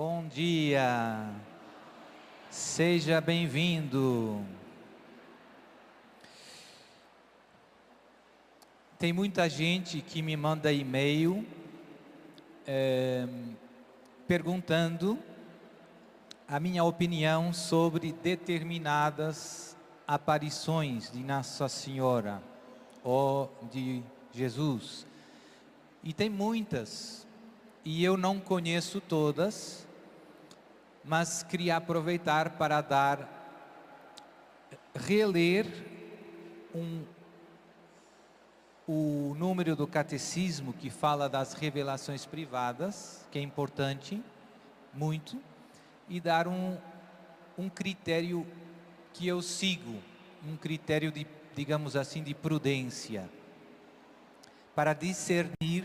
Bom dia, seja bem-vindo. Tem muita gente que me manda e-mail é, perguntando a minha opinião sobre determinadas aparições de Nossa Senhora ou de Jesus. E tem muitas, e eu não conheço todas, mas queria aproveitar para dar, reler um, o número do catecismo que fala das revelações privadas, que é importante, muito, e dar um, um critério que eu sigo, um critério de, digamos assim, de prudência, para discernir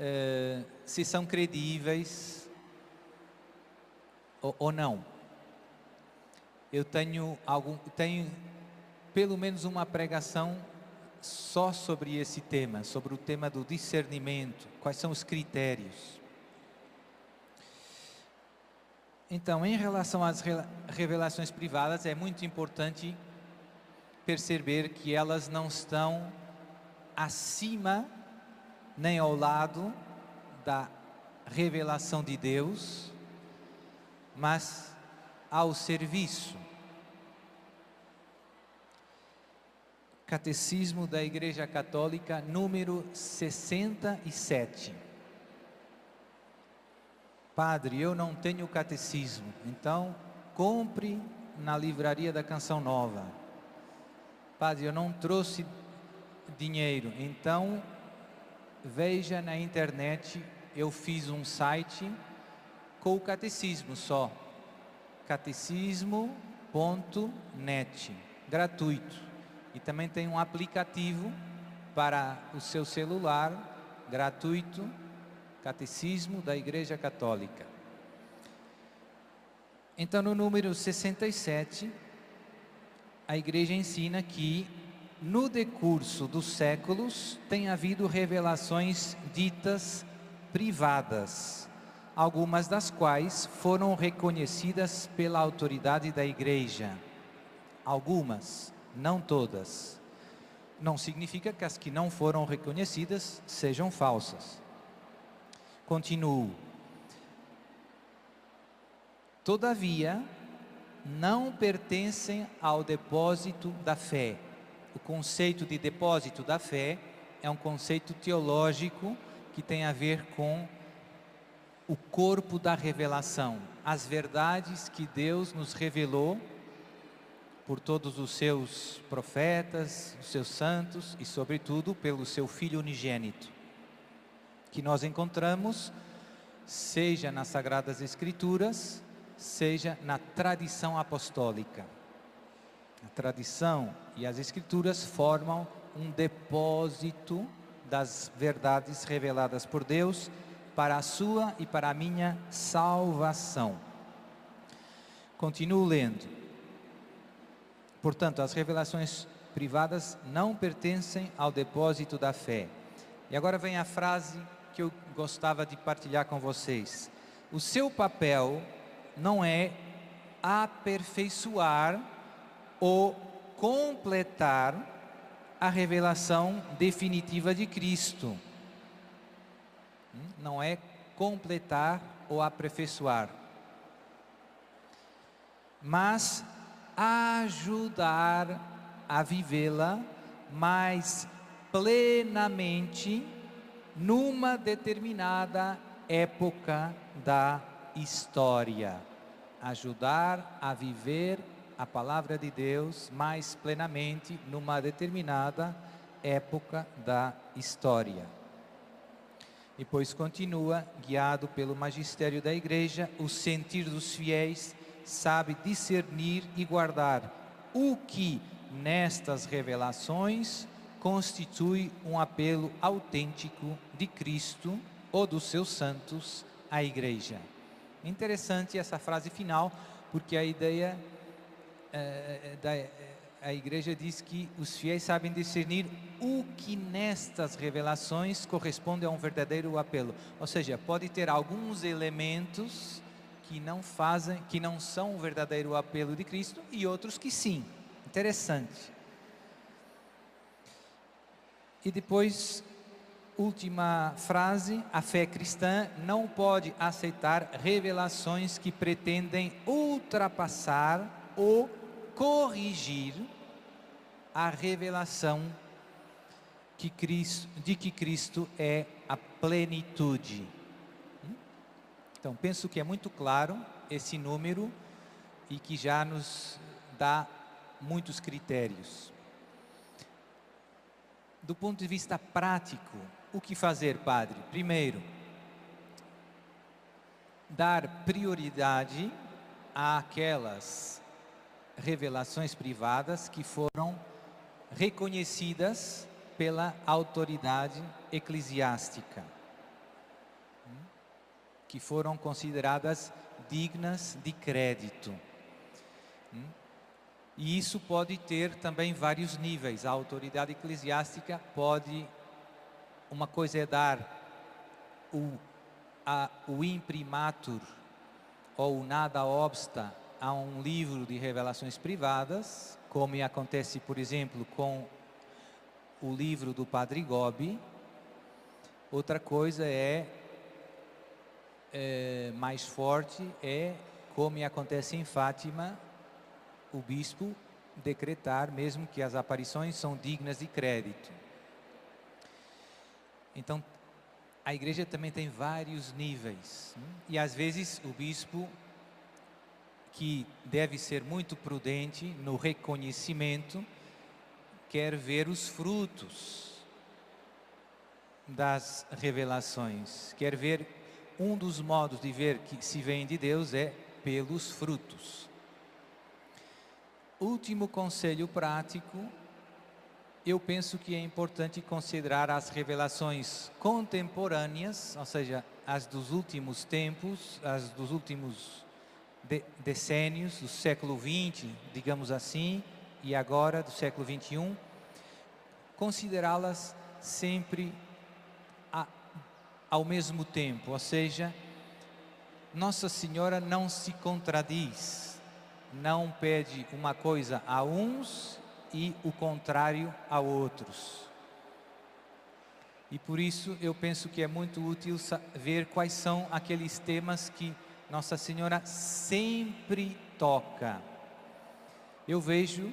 eh, se são credíveis ou, ou não. Eu tenho algum, tenho pelo menos uma pregação só sobre esse tema, sobre o tema do discernimento, quais são os critérios. Então, em relação às revelações privadas, é muito importante perceber que elas não estão acima nem ao lado da revelação de Deus, mas ao serviço. Catecismo da Igreja Católica, número 67. Padre, eu não tenho catecismo, então compre na livraria da Canção Nova. Padre, eu não trouxe dinheiro, então veja na internet, eu fiz um site com o catecismo só. catecismo.net, gratuito. E também tem um aplicativo para o seu celular, gratuito Catecismo da Igreja Católica. Então, no número 67, a Igreja ensina que, no decurso dos séculos, tem havido revelações ditas privadas, algumas das quais foram reconhecidas pela autoridade da Igreja. Algumas, não todas. Não significa que as que não foram reconhecidas sejam falsas. Continuo. Todavia, não pertencem ao depósito da fé. O conceito de depósito da fé é um conceito teológico que tem a ver com o corpo da revelação, as verdades que Deus nos revelou por todos os seus profetas, os seus santos e, sobretudo, pelo seu Filho unigênito que nós encontramos, seja nas Sagradas Escrituras, seja na tradição apostólica. A tradição e as Escrituras formam um depósito das verdades reveladas por Deus para a sua e para a minha salvação. Continuo lendo. Portanto, as revelações privadas não pertencem ao depósito da fé. E agora vem a frase que eu gostava de partilhar com vocês. O seu papel não é aperfeiçoar ou completar a revelação definitiva de Cristo. Não é completar ou aperfeiçoar, mas ajudar a vivê-la mais plenamente numa determinada época da história. Ajudar a viver a palavra de Deus mais plenamente numa determinada época da história. Depois continua, guiado pelo magistério da igreja, o sentir dos fiéis sabe discernir e guardar o que nestas revelações constitui um apelo autêntico de Cristo ou dos seus santos à igreja. Interessante essa frase final, porque a ideia, é, é, a igreja diz que os fiéis sabem discernir o que nestas revelações corresponde a um verdadeiro apelo. Ou seja, pode ter alguns elementos que não fazem, que não são o verdadeiro apelo de Cristo e outros que sim. Interessante. E depois, última frase: a fé cristã não pode aceitar revelações que pretendem ultrapassar ou corrigir a revelação que Cristo, de que Cristo é a plenitude. Então, penso que é muito claro esse número e que já nos dá muitos critérios. Do ponto de vista prático, o que fazer, padre? Primeiro, dar prioridade àquelas revelações privadas que foram reconhecidas pela autoridade eclesiástica, que foram consideradas dignas de crédito. E isso pode ter também vários níveis. A autoridade eclesiástica pode. Uma coisa é dar o, a, o imprimatur ou nada obsta a um livro de revelações privadas, como acontece, por exemplo, com o livro do Padre Gobi. Outra coisa é, é mais forte, é como acontece em Fátima, o bispo decretar mesmo que as aparições são dignas de crédito. Então, a igreja também tem vários níveis. Né? E às vezes o bispo, que deve ser muito prudente no reconhecimento, quer ver os frutos das revelações, quer ver um dos modos de ver que se vem de Deus é pelos frutos. Último conselho prático, eu penso que é importante considerar as revelações contemporâneas, ou seja, as dos últimos tempos, as dos últimos de, decênios, do século XX, digamos assim, e agora do século XXI, considerá-las sempre a, ao mesmo tempo, ou seja, Nossa Senhora não se contradiz não pede uma coisa a uns e o contrário a outros. E por isso eu penso que é muito útil ver quais são aqueles temas que Nossa Senhora sempre toca. Eu vejo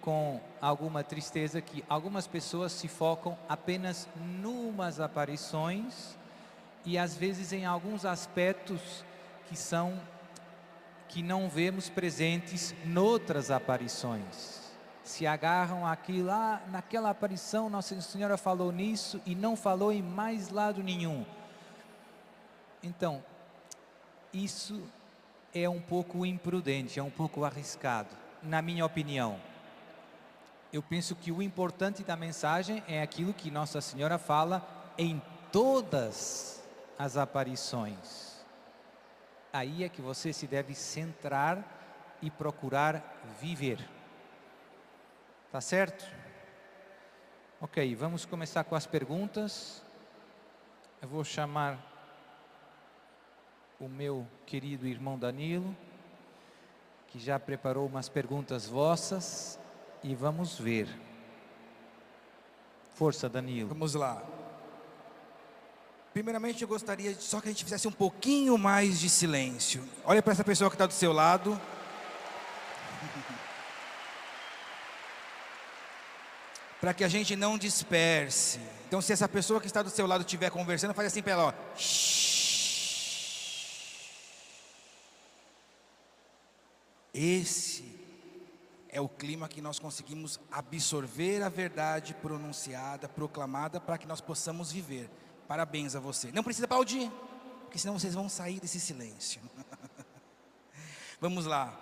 com alguma tristeza que algumas pessoas se focam apenas numas aparições e às vezes em alguns aspectos que são que não vemos presentes noutras aparições. Se agarram aqui lá, naquela aparição, Nossa Senhora falou nisso e não falou em mais lado nenhum. Então, isso é um pouco imprudente, é um pouco arriscado, na minha opinião. Eu penso que o importante da mensagem é aquilo que Nossa Senhora fala em todas as aparições aí é que você se deve centrar e procurar viver. Tá certo? Ok, vamos começar com as perguntas. Eu vou chamar o meu querido irmão Danilo, que já preparou umas perguntas vossas, e vamos ver. Força, Danilo. Vamos lá. Primeiramente, eu gostaria só que a gente fizesse um pouquinho mais de silêncio. Olha para essa pessoa que está do seu lado. para que a gente não disperse. Então, se essa pessoa que está do seu lado estiver conversando, faz assim para ela, ó. Esse é o clima que nós conseguimos absorver a verdade pronunciada, proclamada, para que nós possamos viver. Parabéns a você. Não precisa aplaudir, porque senão vocês vão sair desse silêncio. Vamos lá.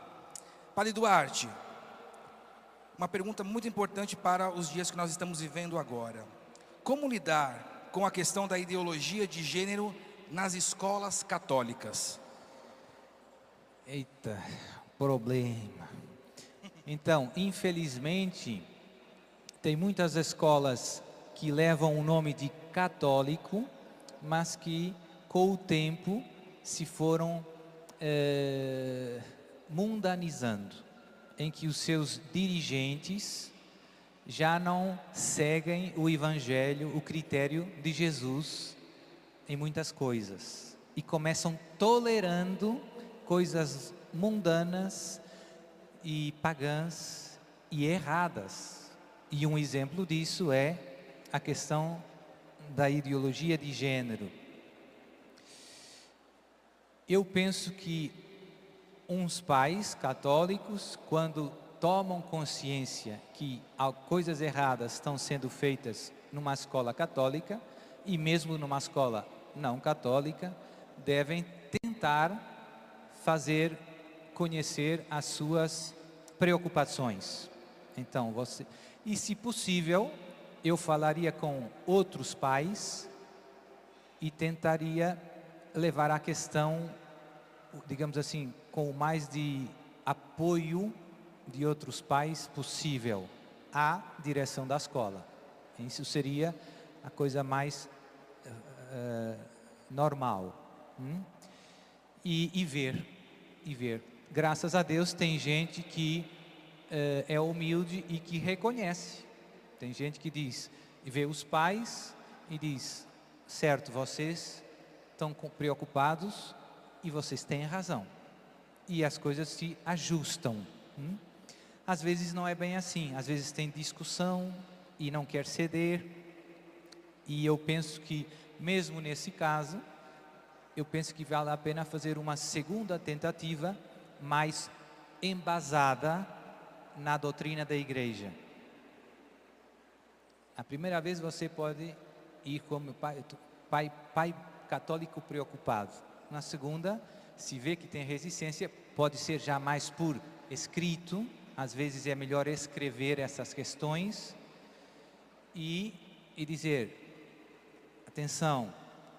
Padre Duarte, uma pergunta muito importante para os dias que nós estamos vivendo agora. Como lidar com a questão da ideologia de gênero nas escolas católicas? Eita, problema. Então, infelizmente, tem muitas escolas que levam o nome de católico, mas que com o tempo se foram eh, mundanizando, em que os seus dirigentes já não seguem o evangelho, o critério de Jesus em muitas coisas e começam tolerando coisas mundanas e pagãs e erradas. E um exemplo disso é a questão da ideologia de gênero. Eu penso que uns pais católicos, quando tomam consciência que coisas erradas estão sendo feitas numa escola católica e mesmo numa escola não católica, devem tentar fazer conhecer as suas preocupações. Então, você e se possível, eu falaria com outros pais e tentaria levar a questão, digamos assim, com o mais de apoio de outros pais possível à direção da escola. Isso seria a coisa mais uh, normal. Hum? E, e, ver, e ver. Graças a Deus tem gente que uh, é humilde e que reconhece. Tem gente que diz, vê os pais e diz, certo, vocês estão preocupados e vocês têm razão. E as coisas se ajustam. Hum? Às vezes não é bem assim, às vezes tem discussão e não quer ceder. E eu penso que, mesmo nesse caso, eu penso que vale a pena fazer uma segunda tentativa mais embasada na doutrina da igreja. A primeira vez você pode ir como pai, pai, pai católico preocupado. Na segunda, se vê que tem resistência, pode ser já mais por escrito, às vezes é melhor escrever essas questões e, e dizer: atenção,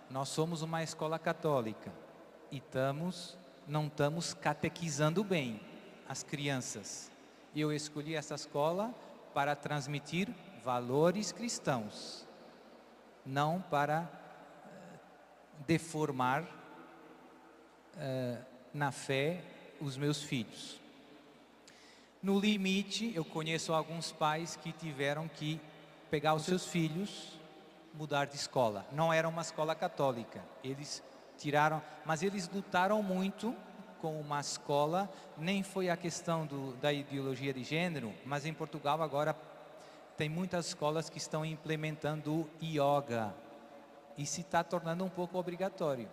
nós somos uma escola católica e estamos, não estamos catequizando bem as crianças. Eu escolhi essa escola para transmitir valores cristãos, não para uh, deformar uh, na fé os meus filhos. No limite, eu conheço alguns pais que tiveram que pegar os seus filhos, mudar de escola. Não era uma escola católica. Eles tiraram, mas eles lutaram muito com uma escola. Nem foi a questão do, da ideologia de gênero, mas em Portugal agora tem muitas escolas que estão implementando yoga e se está tornando um pouco obrigatório.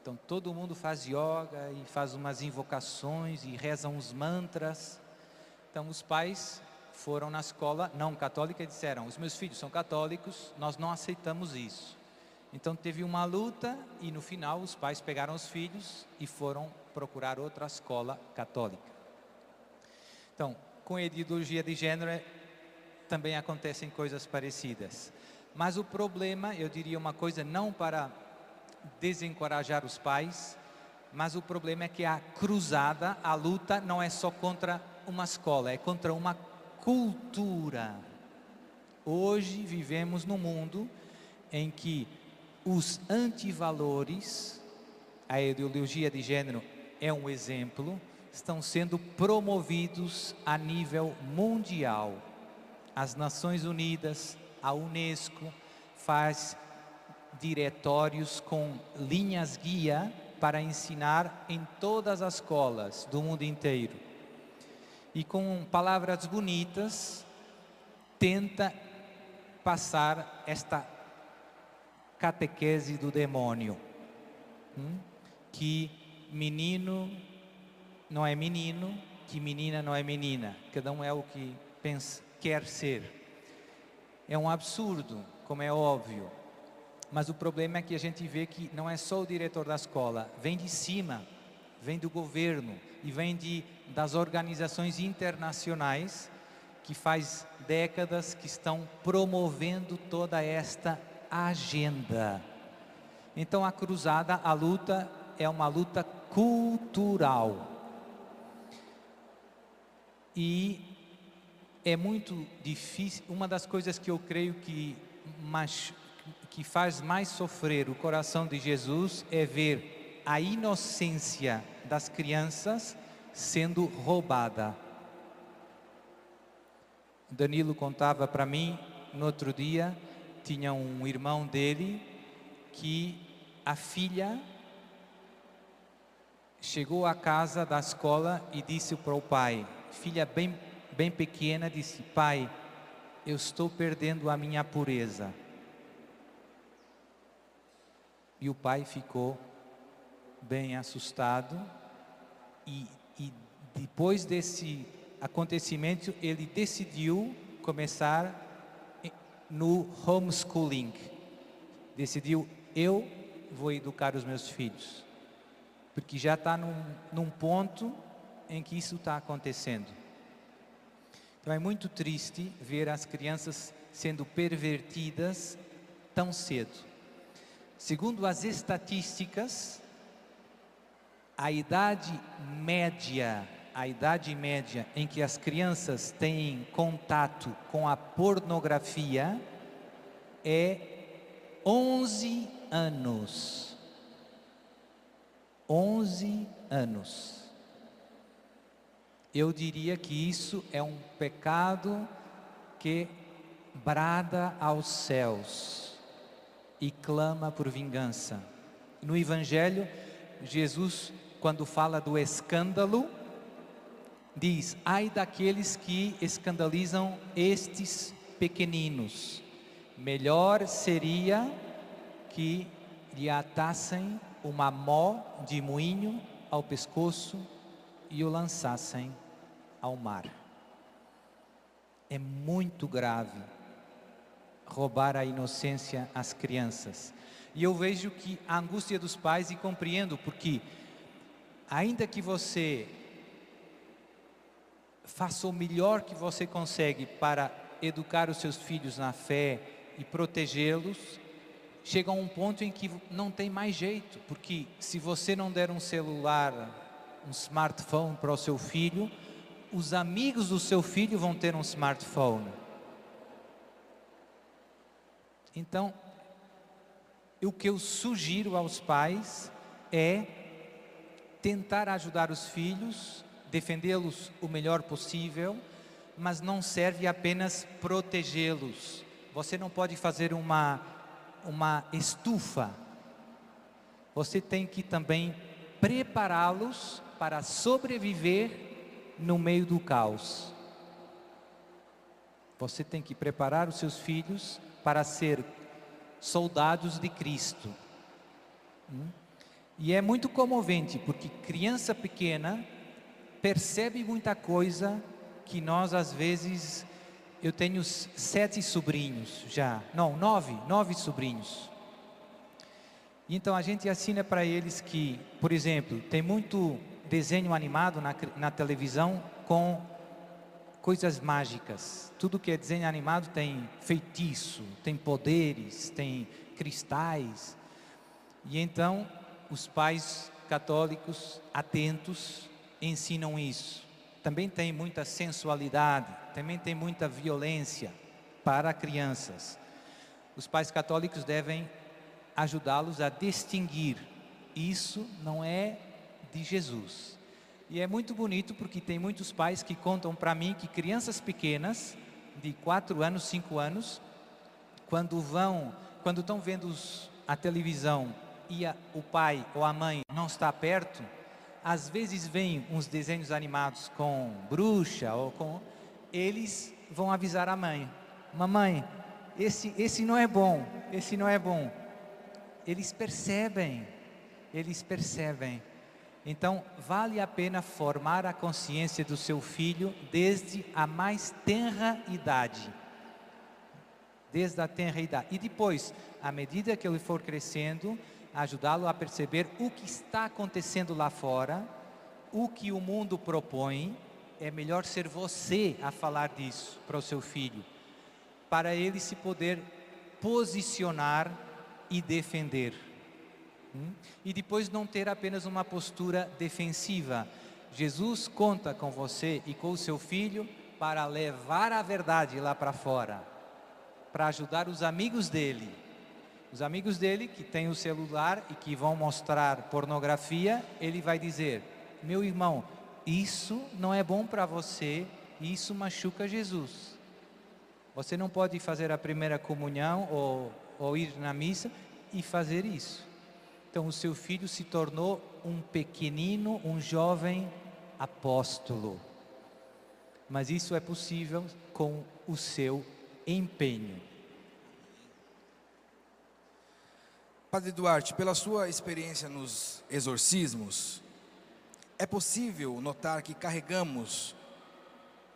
Então todo mundo faz yoga e faz umas invocações e reza uns mantras. Então os pais foram na escola não católica e disseram: os meus filhos são católicos, nós não aceitamos isso. Então teve uma luta e no final os pais pegaram os filhos e foram procurar outra escola católica. Então, com a ideologia de gênero também acontecem coisas parecidas. Mas o problema, eu diria uma coisa, não para desencorajar os pais, mas o problema é que a cruzada, a luta, não é só contra uma escola, é contra uma cultura. Hoje vivemos num mundo em que os antivalores, a ideologia de gênero é um exemplo, estão sendo promovidos a nível mundial. As Nações Unidas, a Unesco faz diretórios com linhas guia para ensinar em todas as escolas do mundo inteiro e com palavras bonitas tenta passar esta catequese do demônio, hum? que menino não é menino, que menina não é menina, cada um é o que pensa, quer ser. É um absurdo, como é óbvio, mas o problema é que a gente vê que não é só o diretor da escola, vem de cima, vem do governo e vem de das organizações internacionais que faz décadas que estão promovendo toda esta agenda. Então a cruzada, a luta é uma luta cultural. E é muito difícil, uma das coisas que eu creio que, mais, que faz mais sofrer o coração de Jesus é ver a inocência das crianças sendo roubada. Danilo contava para mim no outro dia, tinha um irmão dele que a filha chegou à casa da escola e disse para o pai, filha bem, bem pequena, disse: Pai, eu estou perdendo a minha pureza. E o pai ficou bem assustado e, e depois desse acontecimento ele decidiu começar no homeschooling. Decidiu eu vou educar os meus filhos porque já está num, num ponto em que isso está acontecendo. Então é muito triste ver as crianças sendo pervertidas tão cedo. Segundo as estatísticas, a idade média, a idade média em que as crianças têm contato com a pornografia é 11 anos. 11 anos. Eu diria que isso é um pecado que brada aos céus e clama por vingança. No Evangelho, Jesus, quando fala do escândalo, diz: ai daqueles que escandalizam estes pequeninos, melhor seria que lhe atassem uma mó de moinho ao pescoço e o lançassem ao mar. É muito grave roubar a inocência às crianças. E eu vejo que a angústia dos pais e compreendo porque ainda que você faça o melhor que você consegue para educar os seus filhos na fé e protegê-los, chega a um ponto em que não tem mais jeito, porque se você não der um celular, um smartphone para o seu filho, os amigos do seu filho vão ter um smartphone. Então, o que eu sugiro aos pais é tentar ajudar os filhos, defendê-los o melhor possível, mas não serve apenas protegê-los. Você não pode fazer uma uma estufa, você tem que também prepará-los para sobreviver no meio do caos. Você tem que preparar os seus filhos para ser soldados de Cristo. Hum? E é muito comovente, porque criança pequena percebe muita coisa que nós às vezes eu tenho sete sobrinhos já, não, nove, nove sobrinhos. Então a gente assina para eles que, por exemplo, tem muito desenho animado na, na televisão com coisas mágicas. Tudo que é desenho animado tem feitiço, tem poderes, tem cristais. E então os pais católicos atentos ensinam isso também tem muita sensualidade, também tem muita violência para crianças. Os pais católicos devem ajudá-los a distinguir. Isso não é de Jesus. E é muito bonito porque tem muitos pais que contam para mim que crianças pequenas, de 4 anos, 5 anos, quando vão, quando estão vendo a televisão e a, o pai ou a mãe não está perto, às vezes vêm uns desenhos animados com bruxa ou com eles vão avisar a mãe: "Mamãe, esse esse não é bom, esse não é bom". Eles percebem. Eles percebem. Então, vale a pena formar a consciência do seu filho desde a mais tenra idade. Desde a tenra idade. E depois, à medida que ele for crescendo, ajudá-lo a perceber o que está acontecendo lá fora, o que o mundo propõe. É melhor ser você a falar disso para o seu filho, para ele se poder posicionar e defender. Hum? E depois não ter apenas uma postura defensiva, Jesus conta com você e com o seu filho para levar a verdade lá para fora, para ajudar os amigos dele. Os amigos dele que têm o celular e que vão mostrar pornografia, ele vai dizer: Meu irmão, isso não é bom para você, isso machuca Jesus. Você não pode fazer a primeira comunhão ou, ou ir na missa e fazer isso. Então, o seu filho se tornou um pequenino, um jovem apóstolo. Mas isso é possível com o seu empenho. Padre Duarte, pela sua experiência nos exorcismos, é possível notar que carregamos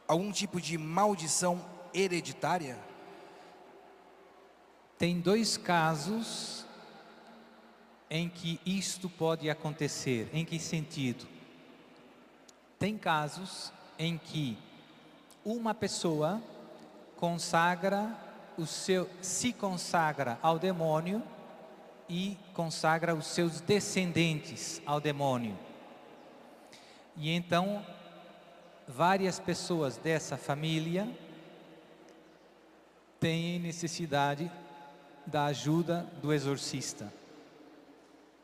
algum tipo de maldição hereditária? Tem dois casos em que isto pode acontecer. Em que sentido? Tem casos em que uma pessoa consagra o seu se consagra ao demônio e consagra os seus descendentes ao demônio. E então várias pessoas dessa família têm necessidade da ajuda do exorcista.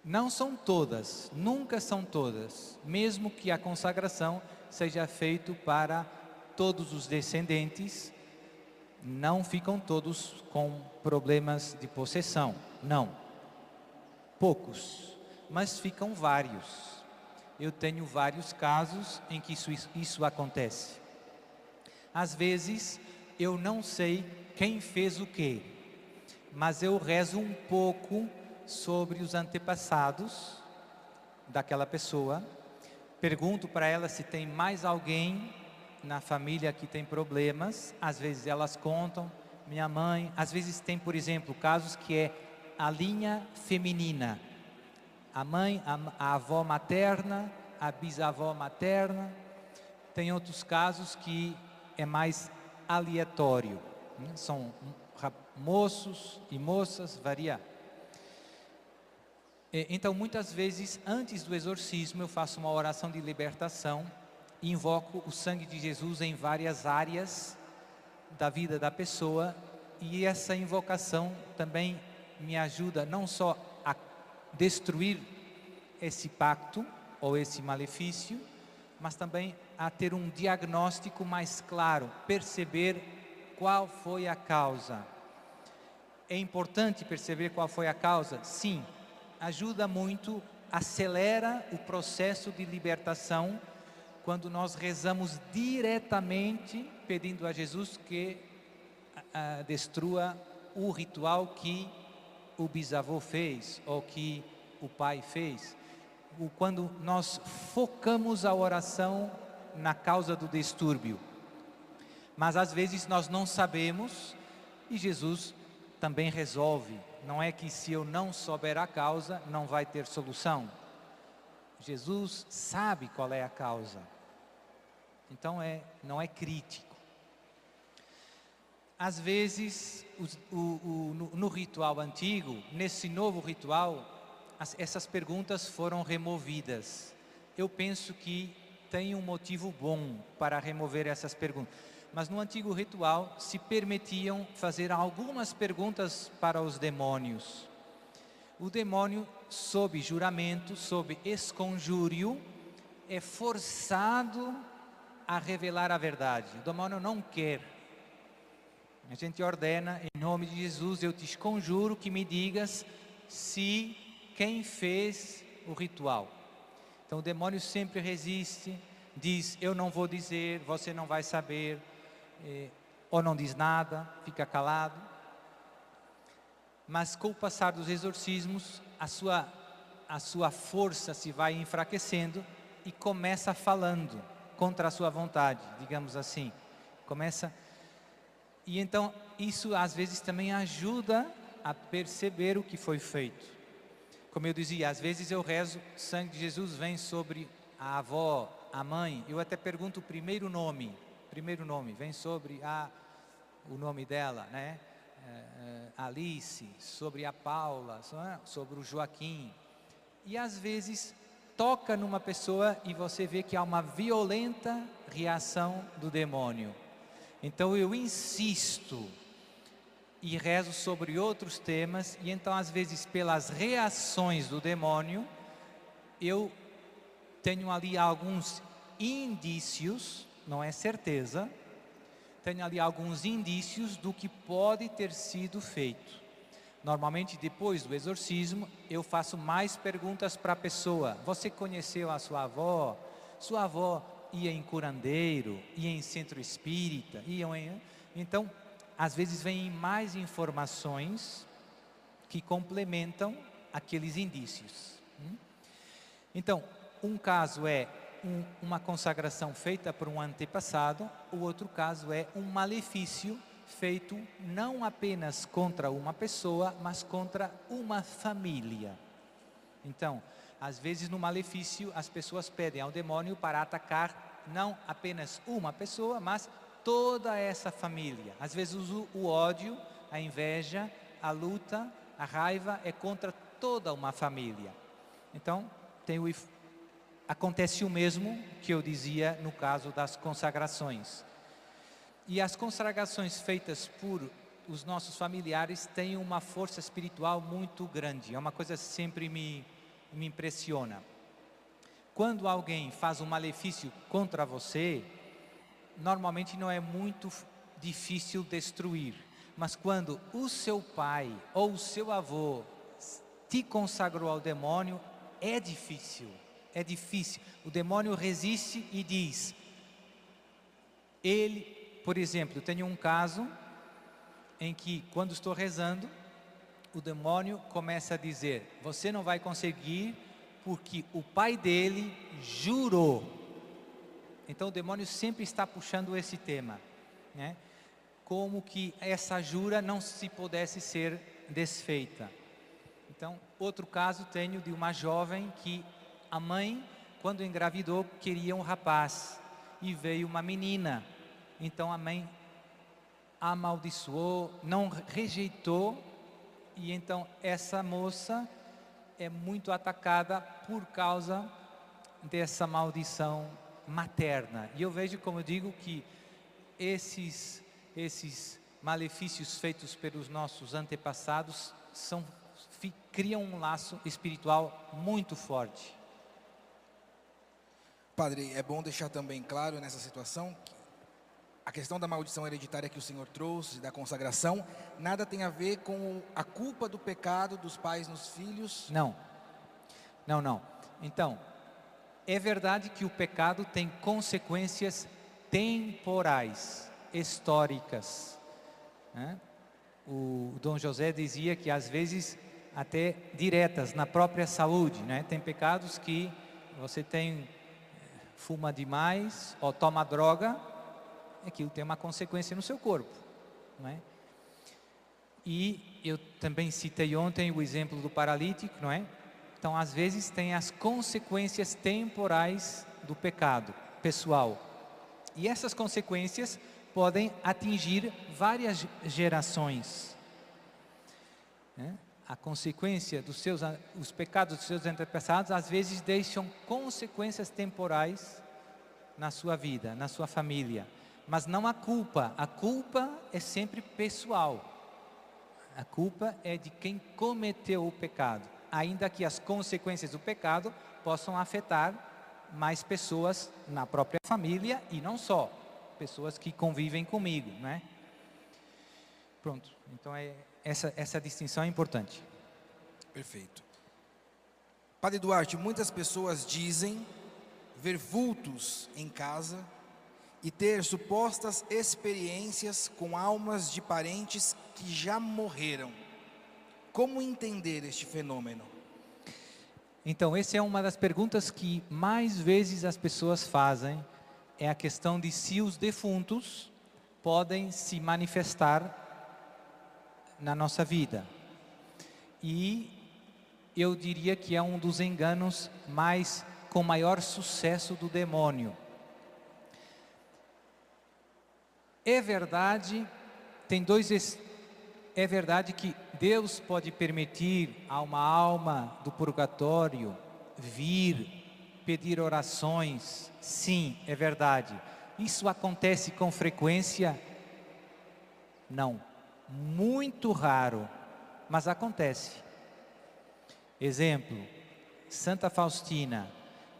Não são todas, nunca são todas, mesmo que a consagração seja feita para todos os descendentes, não ficam todos com problemas de possessão, não. Poucos, mas ficam vários. Eu tenho vários casos em que isso, isso acontece. Às vezes, eu não sei quem fez o quê, mas eu rezo um pouco sobre os antepassados daquela pessoa, pergunto para ela se tem mais alguém na família que tem problemas, às vezes elas contam, minha mãe, às vezes tem, por exemplo, casos que é a linha feminina, a mãe, a, a avó materna, a bisavó materna. Tem outros casos que é mais aleatório, né? são moços e moças, varia. Então, muitas vezes, antes do exorcismo, eu faço uma oração de libertação e invoco o sangue de Jesus em várias áreas da vida da pessoa, e essa invocação também me ajuda não só a destruir esse pacto ou esse malefício, mas também a ter um diagnóstico mais claro, perceber qual foi a causa. É importante perceber qual foi a causa? Sim, ajuda muito, acelera o processo de libertação quando nós rezamos diretamente pedindo a Jesus que uh, destrua o ritual que o bisavô fez ou que o pai fez. Quando nós focamos a oração na causa do distúrbio. Mas às vezes nós não sabemos e Jesus também resolve. Não é que se eu não souber a causa, não vai ter solução. Jesus sabe qual é a causa. Então é, não é crítico. Às vezes, o, o, no, no, ritual antigo, nesse novo ritual, as, essas perguntas foram removidas. Eu penso que tem um motivo bom para remover essas perguntas mas no antigo ritual se permitiam fazer algumas perguntas para os demônios. O demônio, sob juramento, sob esconjúrio, é forçado a revelar a verdade. O demônio não quer. A gente ordena, em nome de Jesus, eu te esconjuro que me digas se quem fez o ritual. Então o demônio sempre resiste, diz: Eu não vou dizer, você não vai saber, é, ou não diz nada, fica calado. Mas com o passar dos exorcismos, a sua, a sua força se vai enfraquecendo e começa falando contra a sua vontade, digamos assim. Começa. E então, isso às vezes também ajuda a perceber o que foi feito. Como eu dizia, às vezes eu rezo, sangue de Jesus vem sobre a avó, a mãe, eu até pergunto o primeiro nome, primeiro nome, vem sobre a, o nome dela, né? É, é, Alice, sobre a Paula, sobre o Joaquim. E às vezes toca numa pessoa e você vê que há uma violenta reação do demônio. Então eu insisto e rezo sobre outros temas, e então, às vezes, pelas reações do demônio, eu tenho ali alguns indícios, não é certeza, tenho ali alguns indícios do que pode ter sido feito. Normalmente, depois do exorcismo, eu faço mais perguntas para a pessoa. Você conheceu a sua avó? Sua avó ia em curandeiro, ia em centro espírita, ia em... Então, às vezes vêm mais informações que complementam aqueles indícios. Hum? Então, um caso é um, uma consagração feita por um antepassado, o outro caso é um malefício feito não apenas contra uma pessoa, mas contra uma família. Então, às vezes no malefício as pessoas pedem ao demônio para atacar não apenas uma pessoa, mas toda essa família. Às vezes o, o ódio, a inveja, a luta, a raiva é contra toda uma família. Então, tem o, acontece o mesmo que eu dizia no caso das consagrações. E as consagrações feitas por os nossos familiares têm uma força espiritual muito grande. É uma coisa que sempre me, me impressiona. Quando alguém faz um malefício contra você, normalmente não é muito difícil destruir. Mas quando o seu pai ou o seu avô te consagrou ao demônio, é difícil. É difícil. O demônio resiste e diz: Ele, por exemplo, tenho um caso em que, quando estou rezando, o demônio começa a dizer: Você não vai conseguir, porque o pai dele jurou então o demônio sempre está puxando esse tema, né? Como que essa jura não se pudesse ser desfeita. Então, outro caso tenho de uma jovem que a mãe, quando engravidou, queria um rapaz e veio uma menina. Então a mãe amaldiçoou, não rejeitou, e então essa moça é muito atacada por causa dessa maldição materna. E eu vejo, como eu digo, que esses, esses malefícios feitos pelos nossos antepassados são, criam um laço espiritual muito forte. Padre, é bom deixar também claro nessa situação que a questão da maldição hereditária que o Senhor trouxe, da consagração, nada tem a ver com a culpa do pecado dos pais nos filhos? Não, não, não. Então, é verdade que o pecado tem consequências temporais, históricas. Né? O Dom José dizia que às vezes até diretas na própria saúde, né? Tem pecados que você tem fuma demais ou toma droga, aquilo tem uma consequência no seu corpo, não é? E eu também citei ontem o exemplo do paralítico, não é? Então, às vezes, tem as consequências temporais do pecado pessoal. E essas consequências podem atingir várias gerações. Né? A consequência dos seus, os pecados dos seus antepassados, às vezes, deixam consequências temporais na sua vida, na sua família. Mas não a culpa. A culpa é sempre pessoal. A culpa é de quem cometeu o pecado ainda que as consequências do pecado possam afetar mais pessoas na própria família e não só, pessoas que convivem comigo, né? Pronto, então é, essa, essa distinção é importante. Perfeito. Padre Duarte, muitas pessoas dizem ver vultos em casa e ter supostas experiências com almas de parentes que já morreram. Como entender este fenômeno? Então, essa é uma das perguntas que mais vezes as pessoas fazem, é a questão de se os defuntos podem se manifestar na nossa vida. E eu diria que é um dos enganos mais com maior sucesso do demônio. É verdade, tem dois é verdade que Deus pode permitir a uma alma do purgatório vir pedir orações, sim, é verdade. Isso acontece com frequência? Não, muito raro, mas acontece. Exemplo, Santa Faustina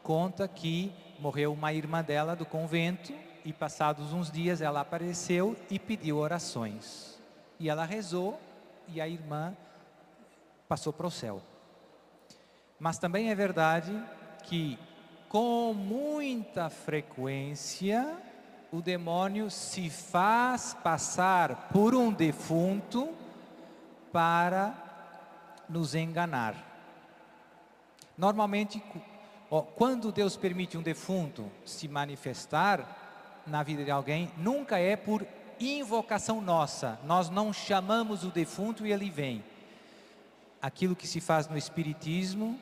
conta que morreu uma irmã dela do convento e passados uns dias ela apareceu e pediu orações. E ela rezou e a irmã passou para o céu. Mas também é verdade que com muita frequência o demônio se faz passar por um defunto para nos enganar. Normalmente, quando Deus permite um defunto se manifestar na vida de alguém, nunca é por invocação nossa. Nós não chamamos o defunto e ele vem. Aquilo que se faz no Espiritismo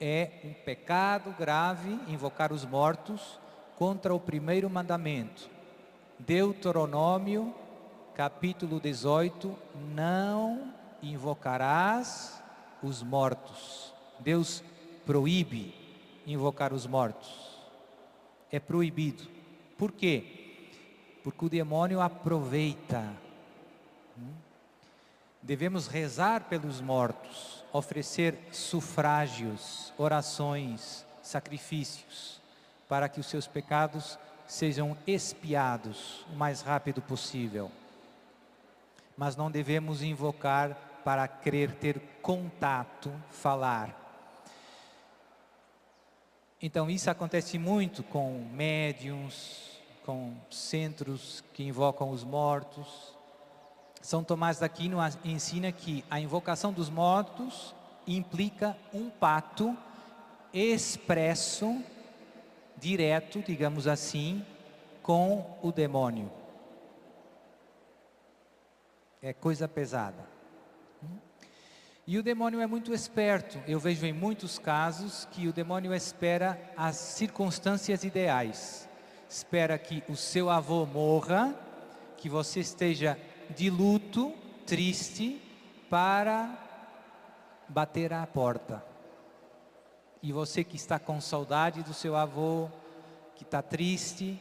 é um pecado grave invocar os mortos contra o primeiro mandamento. Deuteronômio, capítulo 18: Não invocarás os mortos. Deus proíbe invocar os mortos. É proibido. Por quê? Porque o demônio aproveita. Hum? Devemos rezar pelos mortos, oferecer sufrágios, orações, sacrifícios para que os seus pecados sejam expiados o mais rápido possível. Mas não devemos invocar para querer ter contato, falar. Então, isso acontece muito com médiums, com centros que invocam os mortos. São Tomás d'Aquino ensina que a invocação dos mortos implica um pacto expresso direto, digamos assim, com o demônio. É coisa pesada. E o demônio é muito esperto. Eu vejo em muitos casos que o demônio espera as circunstâncias ideais. Espera que o seu avô morra, que você esteja de luto, triste, para bater à porta. E você que está com saudade do seu avô, que está triste,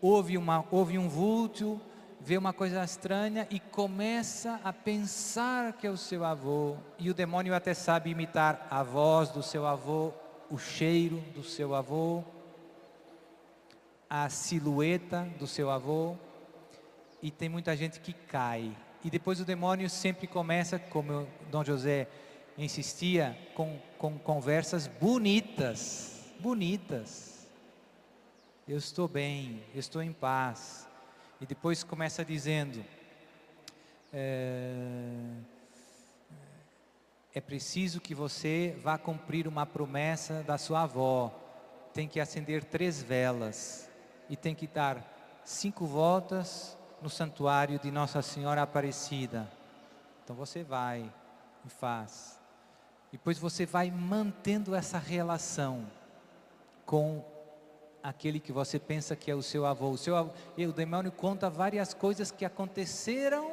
ouve, uma, ouve um vulto, vê uma coisa estranha e começa a pensar que é o seu avô. E o demônio até sabe imitar a voz do seu avô, o cheiro do seu avô, a silhueta do seu avô. E tem muita gente que cai. E depois o demônio sempre começa, como Dom José insistia com, com conversas bonitas, bonitas. Eu estou bem, eu estou em paz. E depois começa dizendo: é, é preciso que você vá cumprir uma promessa da sua avó. Tem que acender três velas e tem que dar cinco voltas no santuário de Nossa Senhora Aparecida. Então você vai e faz. Depois você vai mantendo essa relação com aquele que você pensa que é o seu avô. O, seu avô, e o demônio conta várias coisas que aconteceram,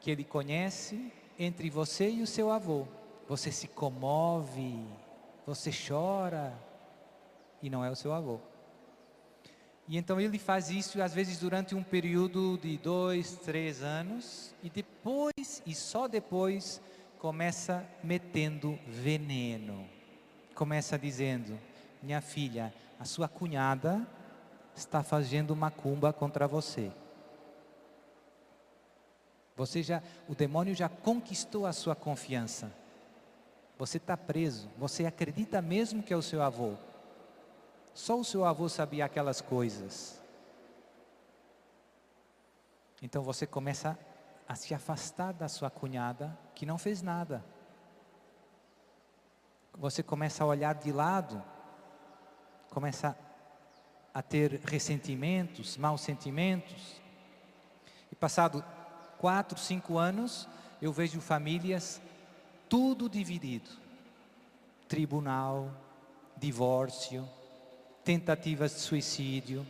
que ele conhece, entre você e o seu avô. Você se comove, você chora, e não é o seu avô. E então ele faz isso às vezes durante um período de dois, três anos, e depois, e só depois, começa metendo veneno. Começa dizendo: Minha filha, a sua cunhada está fazendo macumba contra você. Você já, o demônio já conquistou a sua confiança. Você está preso. Você acredita mesmo que é o seu avô. Só o seu avô sabia aquelas coisas. Então você começa a se afastar da sua cunhada que não fez nada. Você começa a olhar de lado, começa a ter ressentimentos, maus sentimentos. E passado quatro, cinco anos, eu vejo famílias tudo dividido. Tribunal, divórcio, tentativas de suicídio.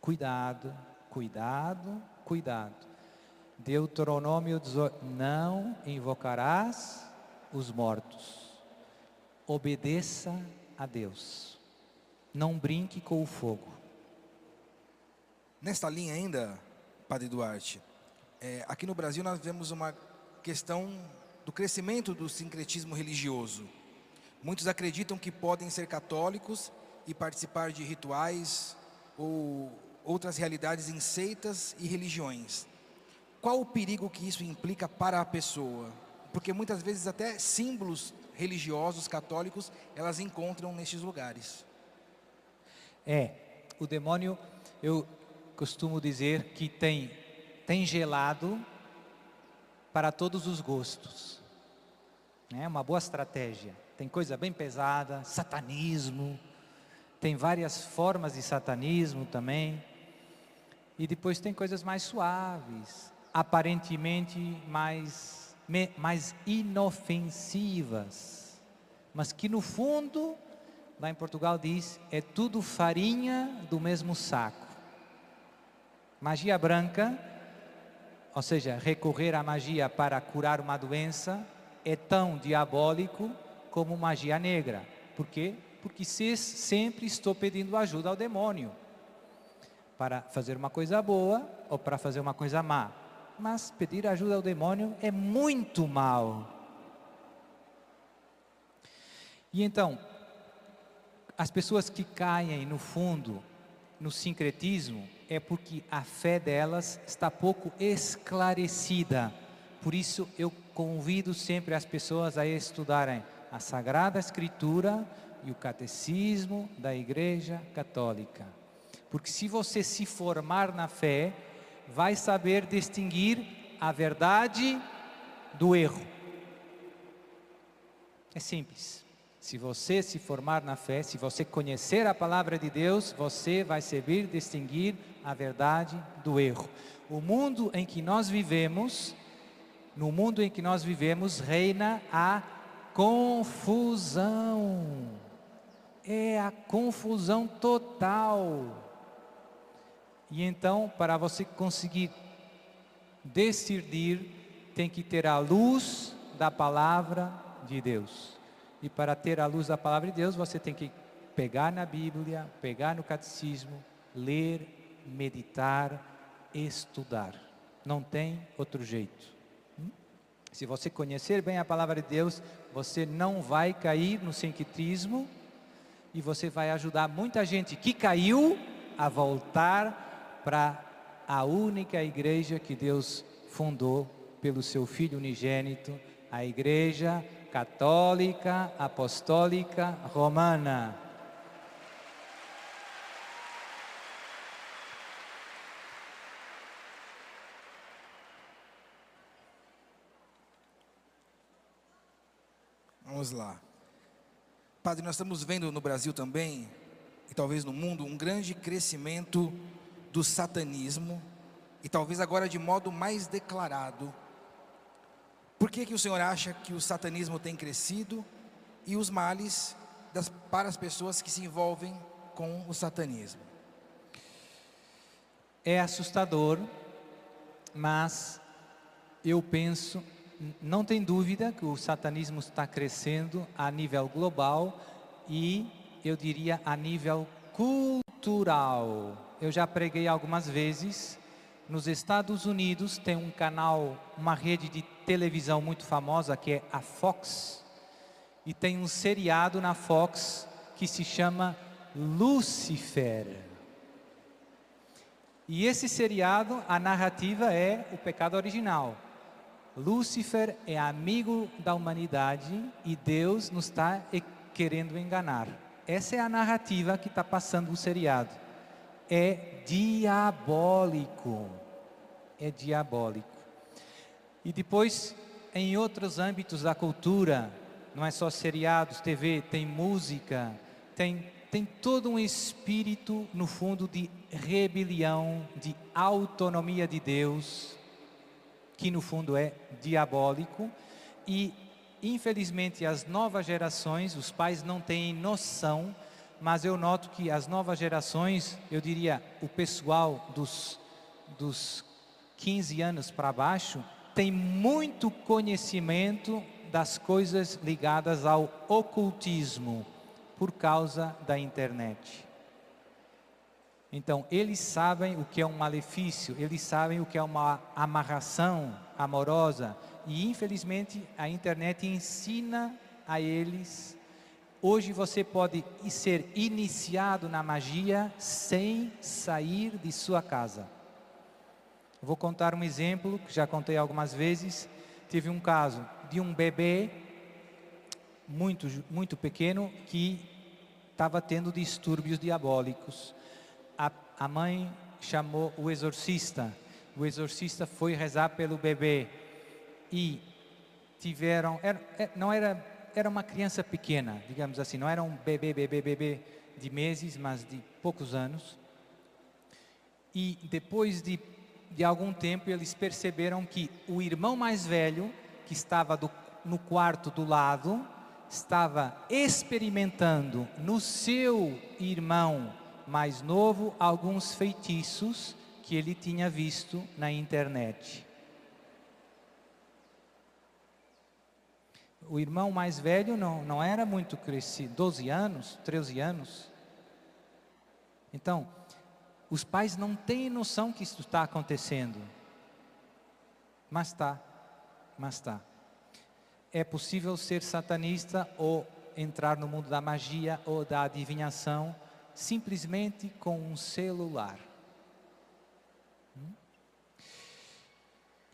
Cuidado, cuidado, cuidado. Deuteronômio 18, não invocarás os mortos. obedeça a Deus. Não brinque com o fogo. Nesta linha ainda, Padre Duarte, é, aqui no Brasil nós vemos uma questão do crescimento do sincretismo religioso. Muitos acreditam que podem ser católicos e participar de rituais ou outras realidades em seitas e religiões. Qual o perigo que isso implica para a pessoa? Porque muitas vezes até símbolos religiosos católicos elas encontram nestes lugares. É, o demônio, eu costumo dizer que tem, tem gelado para todos os gostos. É uma boa estratégia. Tem coisa bem pesada, satanismo, tem várias formas de satanismo também. E depois tem coisas mais suaves, aparentemente mais, mais inofensivas, mas que no fundo, lá em Portugal diz, é tudo farinha do mesmo saco. Magia branca, ou seja, recorrer à magia para curar uma doença, é tão diabólico como magia negra. Por quê? Porque sempre estou pedindo ajuda ao demônio para fazer uma coisa boa ou para fazer uma coisa má. Mas pedir ajuda ao demônio é muito mal. E então, as pessoas que caem no fundo no sincretismo é porque a fé delas está pouco esclarecida. Por isso eu convido sempre as pessoas a estudarem a Sagrada Escritura e o Catecismo da Igreja Católica. Porque se você se formar na fé, vai saber distinguir a verdade do erro. É simples. Se você se formar na fé, se você conhecer a palavra de Deus, você vai saber distinguir a verdade do erro. O mundo em que nós vivemos, no mundo em que nós vivemos, reina a confusão. É a confusão total. E então, para você conseguir decidir, tem que ter a luz da palavra de Deus. E para ter a luz da palavra de Deus, você tem que pegar na Bíblia, pegar no catecismo, ler, meditar, estudar. Não tem outro jeito. Se você conhecer bem a palavra de Deus, você não vai cair no sincretismo e você vai ajudar muita gente que caiu a voltar para a única igreja que Deus fundou pelo seu Filho unigênito, a igreja católica, apostólica, romana. Vamos lá. Padre, nós estamos vendo no Brasil também, e talvez no mundo, um grande crescimento do satanismo, e talvez agora de modo mais declarado, por que, que o senhor acha que o satanismo tem crescido e os males das, para as pessoas que se envolvem com o satanismo? É assustador, mas eu penso, não tem dúvida que o satanismo está crescendo a nível global e eu diria a nível cultural. Eu já preguei algumas vezes nos Estados Unidos tem um canal, uma rede de televisão muito famosa que é a Fox. E tem um seriado na Fox que se chama Lucifer. E esse seriado, a narrativa é o pecado original. Lúcifer é amigo da humanidade e Deus nos está querendo enganar. Essa é a narrativa que está passando o seriado. É diabólico é diabólico. E depois, em outros âmbitos da cultura, não é só seriados, TV, tem música, tem, tem todo um espírito, no fundo, de rebelião, de autonomia de Deus, que no fundo é diabólico. E, infelizmente, as novas gerações, os pais não têm noção, mas eu noto que as novas gerações, eu diria, o pessoal dos, dos 15 anos para baixo, tem muito conhecimento das coisas ligadas ao ocultismo por causa da internet. Então, eles sabem o que é um malefício, eles sabem o que é uma amarração amorosa, e infelizmente a internet ensina a eles. Hoje você pode ser iniciado na magia sem sair de sua casa. Vou contar um exemplo que já contei algumas vezes. Tive um caso de um bebê muito muito pequeno que estava tendo distúrbios diabólicos. A, mãe chamou o exorcista. O exorcista foi rezar pelo bebê e tiveram, era, é, não era, era uma criança pequena, digamos assim, não era um bebê, bebê, bebê de meses, mas de poucos anos. E depois de, de algum tempo eles perceberam que o irmão mais velho, que estava do, no quarto do lado, estava experimentando no seu irmão mais novo alguns feitiços que ele tinha visto na internet. o irmão mais velho não, não era muito crescido, 12 anos, 13 anos. Então, os pais não têm noção que isso está acontecendo. Mas está, mas está. É possível ser satanista ou entrar no mundo da magia ou da adivinhação simplesmente com um celular.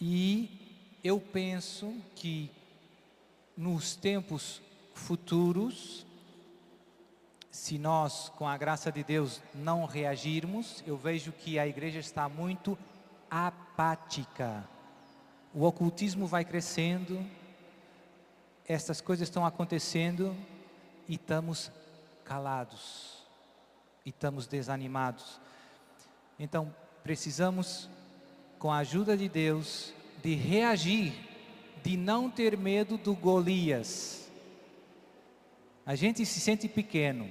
E eu penso que nos tempos futuros, se nós, com a graça de Deus, não reagirmos, eu vejo que a igreja está muito apática. O ocultismo vai crescendo, essas coisas estão acontecendo e estamos calados, e estamos desanimados. Então, precisamos, com a ajuda de Deus, de reagir de não ter medo do Golias. A gente se sente pequeno,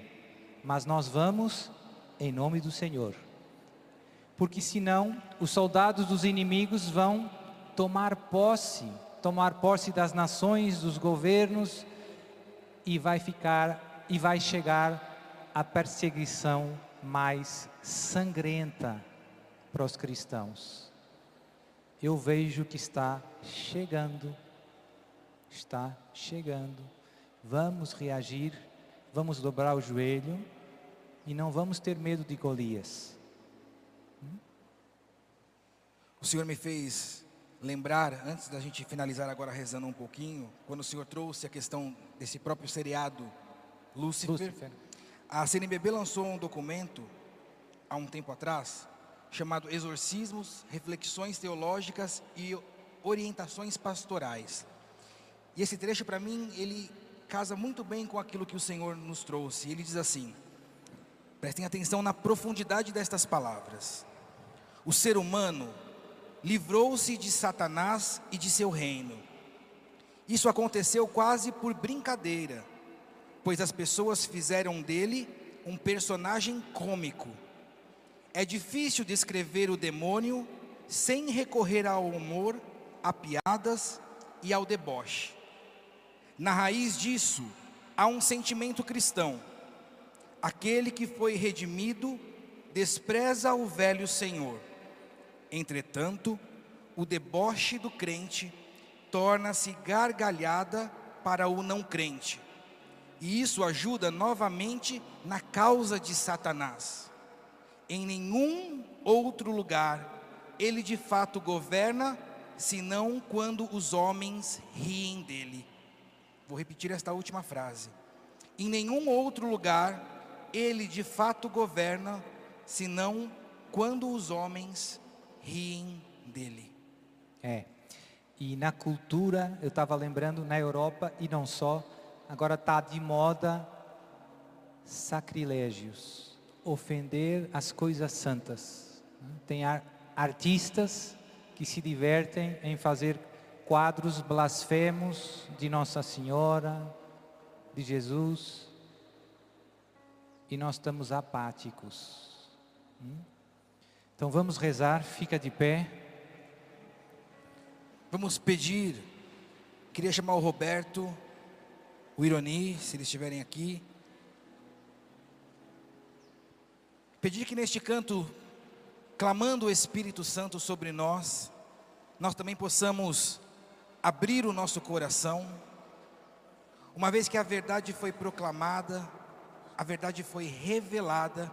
mas nós vamos em nome do Senhor. Porque senão os soldados dos inimigos vão tomar posse, tomar posse das nações, dos governos e vai ficar e vai chegar a perseguição mais sangrenta para os cristãos. Eu vejo que está chegando está chegando. Vamos reagir, vamos dobrar o joelho e não vamos ter medo de Golias. Hum? O Senhor me fez lembrar, antes da gente finalizar agora rezando um pouquinho, quando o Senhor trouxe a questão desse próprio seriado Lúcifer, Lúcifer. A CNBB lançou um documento há um tempo atrás chamado Exorcismos, Reflexões Teológicas e Orientações Pastorais. E esse trecho para mim, ele casa muito bem com aquilo que o Senhor nos trouxe. Ele diz assim: Prestem atenção na profundidade destas palavras. O ser humano livrou-se de Satanás e de seu reino. Isso aconteceu quase por brincadeira, pois as pessoas fizeram dele um personagem cômico. É difícil descrever o demônio sem recorrer ao humor, a piadas e ao deboche. Na raiz disso, há um sentimento cristão. Aquele que foi redimido despreza o velho Senhor. Entretanto, o deboche do crente torna-se gargalhada para o não crente. E isso ajuda novamente na causa de Satanás. Em nenhum outro lugar ele de fato governa, senão quando os homens riem dele. Vou repetir esta última frase. Em nenhum outro lugar ele de fato governa, senão quando os homens riem dele. É. E na cultura, eu estava lembrando, na Europa e não só, agora está de moda sacrilégios, ofender as coisas santas. Tem artistas que se divertem em fazer quadros blasfemos de Nossa Senhora, de Jesus, e nós estamos apáticos. Hum? Então vamos rezar, fica de pé. Vamos pedir Queria chamar o Roberto, o Ironi, se eles estiverem aqui. Pedir que neste canto, clamando o Espírito Santo sobre nós, nós também possamos abrir o nosso coração, uma vez que a verdade foi proclamada, a verdade foi revelada,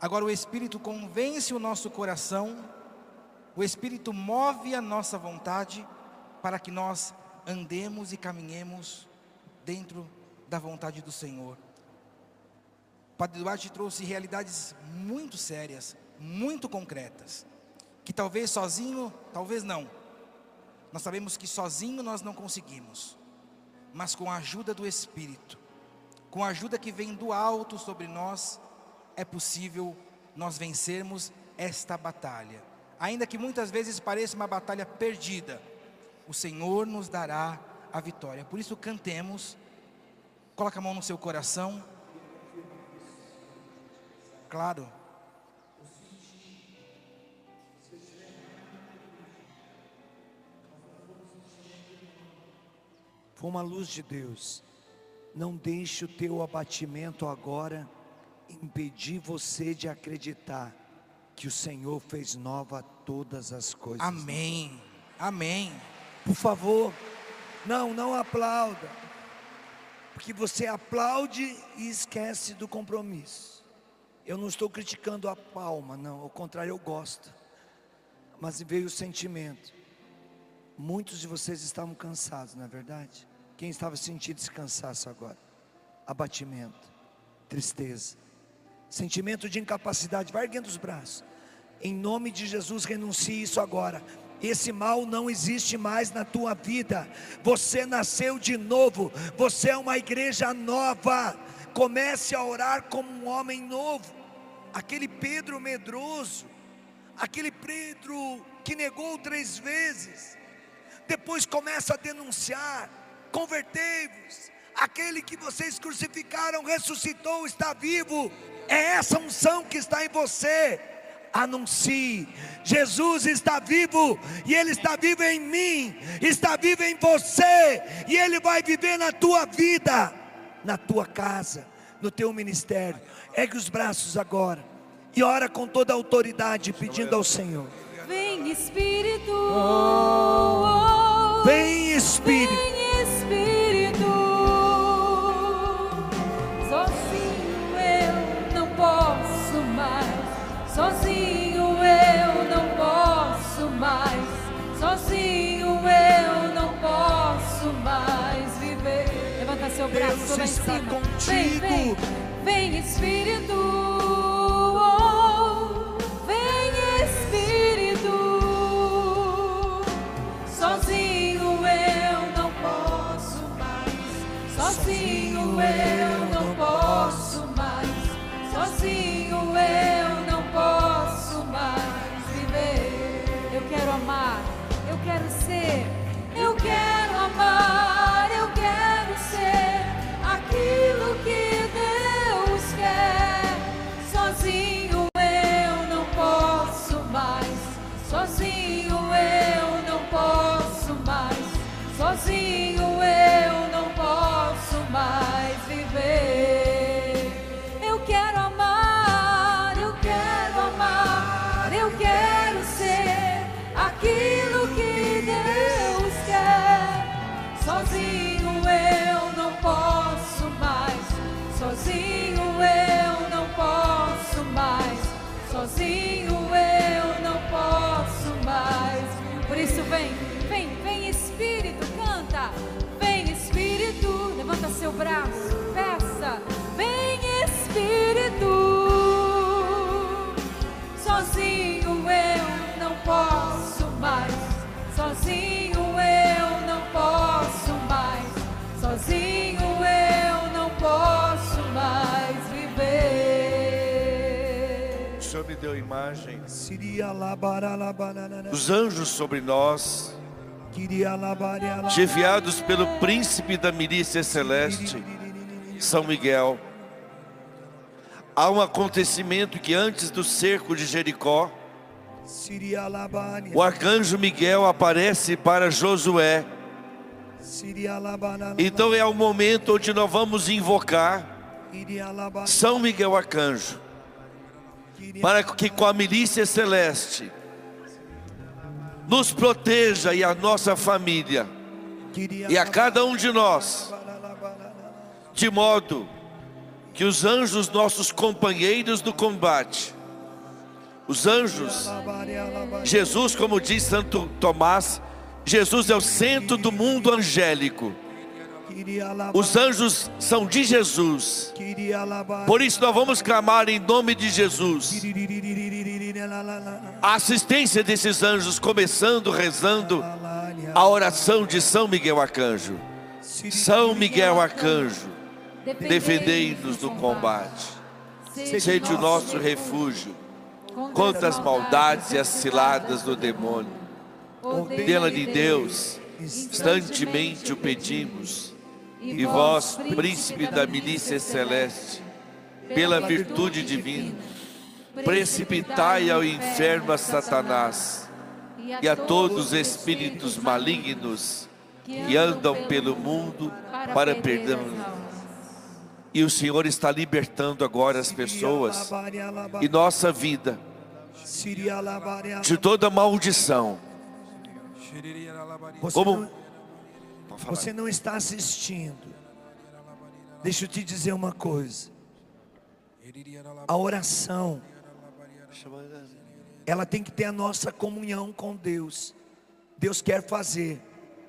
agora o Espírito convence o nosso coração, o Espírito move a nossa vontade para que nós andemos e caminhemos dentro da vontade do Senhor. Padre Duarte trouxe realidades muito sérias, muito concretas, que talvez sozinho, talvez não. Nós sabemos que sozinho nós não conseguimos, mas com a ajuda do Espírito, com a ajuda que vem do alto sobre nós, é possível nós vencermos esta batalha. Ainda que muitas vezes pareça uma batalha perdida, o Senhor nos dará a vitória. Por isso cantemos. Coloca a mão no seu coração. Claro. Foi uma luz de Deus. Não deixe o teu abatimento agora impedir você de acreditar que o Senhor fez nova todas as coisas. Amém. Amém. Por favor, não, não aplauda. Porque você aplaude e esquece do compromisso. Eu não estou criticando a palma, não, ao contrário, eu gosto. Mas veio o sentimento. Muitos de vocês estavam cansados, não é verdade? Quem estava sentindo esse cansaço agora? Abatimento, tristeza, sentimento de incapacidade. Vai erguendo os braços. Em nome de Jesus, renuncie isso agora. Esse mal não existe mais na tua vida. Você nasceu de novo. Você é uma igreja nova. Comece a orar como um homem novo. Aquele Pedro medroso, aquele Pedro que negou três vezes, depois começa a denunciar: convertei-vos. Aquele que vocês crucificaram ressuscitou, está vivo. É essa unção que está em você anuncie: Jesus está vivo, e Ele está vivo em mim, está vivo em você, e Ele vai viver na tua vida, na tua casa, no teu ministério. Ergue os braços agora e ora com toda a autoridade, pedindo ao Senhor: Vem Espírito, Vem Espírito. Vem Seu braço Deus lá em está cima. contigo. Vem, vem, vem Espírito. oh, Vem Espírito, sozinho eu não posso mais, sozinho eu não posso mais, sozinho eu não posso mais viver. Eu quero amar, eu quero ser, Imagem. Dos anjos sobre nós, enviados pelo príncipe da milícia celeste, São Miguel. Há um acontecimento que antes do cerco de Jericó, o arcanjo Miguel aparece para Josué. Então é o momento onde nós vamos invocar São Miguel Arcanjo, para que com a milícia celeste nos proteja e a nossa família e a cada um de nós, de modo que os anjos, nossos companheiros do combate, os anjos, Jesus, como diz Santo Tomás, Jesus é o centro do mundo angélico. Os anjos são de Jesus. Por isso nós vamos clamar em nome de Jesus. A assistência desses anjos começando rezando a oração de São Miguel Arcanjo. São Miguel Arcanjo, defendei-nos do combate. Sede o nosso refúgio contra as maldades e as ciladas do demônio. Pela de Deus, instantemente o pedimos. E vós, príncipe da milícia celeste, pela virtude divina, precipitai ao inferno a Satanás e a todos os espíritos malignos que andam pelo mundo para perdão. E o Senhor está libertando agora as pessoas e nossa vida de toda maldição. Como você não está assistindo. Deixa eu te dizer uma coisa. A oração, ela tem que ter a nossa comunhão com Deus. Deus quer fazer,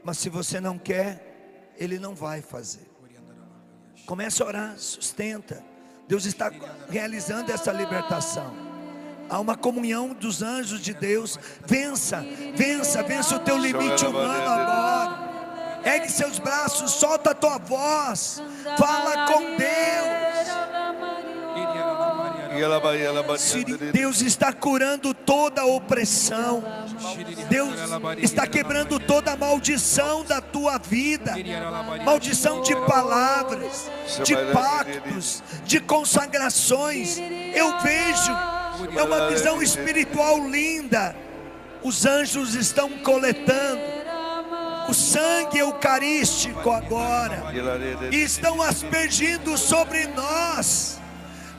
mas se você não quer, Ele não vai fazer. Comece a orar, sustenta. Deus está realizando essa libertação. Há uma comunhão dos anjos de Deus. Vença, vença, vença o teu limite humano agora. Ergue seus braços, solta a tua voz. Fala com Deus. Deus está curando toda a opressão. Deus está quebrando toda a maldição da tua vida. Maldição de palavras, de pactos, de consagrações. Eu vejo, é uma visão espiritual linda. Os anjos estão coletando o sangue eucarístico agora estão aspergindo sobre nós.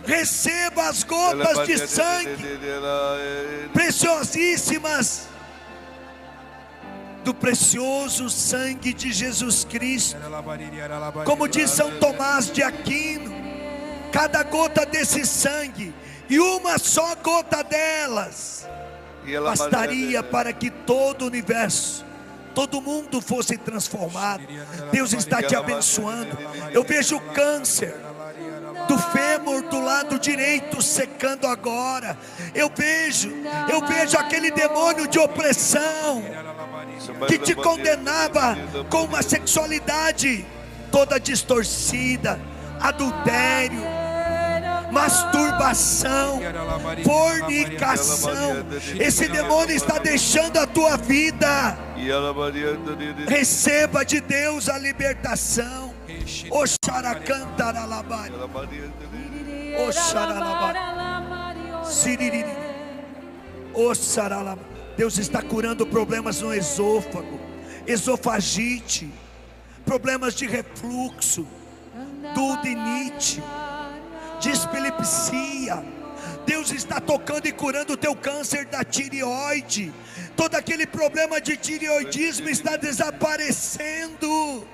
Receba as gotas de sangue preciosíssimas do precioso sangue de Jesus Cristo. Como diz São Tomás de Aquino, cada gota desse sangue e uma só gota delas bastaria para que todo o universo todo mundo fosse transformado. Deus está te abençoando. Eu vejo o câncer do fêmur do lado direito secando agora. Eu vejo, eu vejo aquele demônio de opressão que te condenava com uma sexualidade toda distorcida, adultério, masturbação, fornicação. Esse demônio está deixando a tua vida. Receba de Deus a libertação. Oxaracantaralabari. Oxaralabari. Siririri. Oxaralabari. Deus está curando problemas no esôfago, esofagite, problemas de refluxo, duodinite, dispilipsia. Deus está tocando e curando o teu câncer da tireoide. Todo aquele problema de tireoidismo está desaparecendo.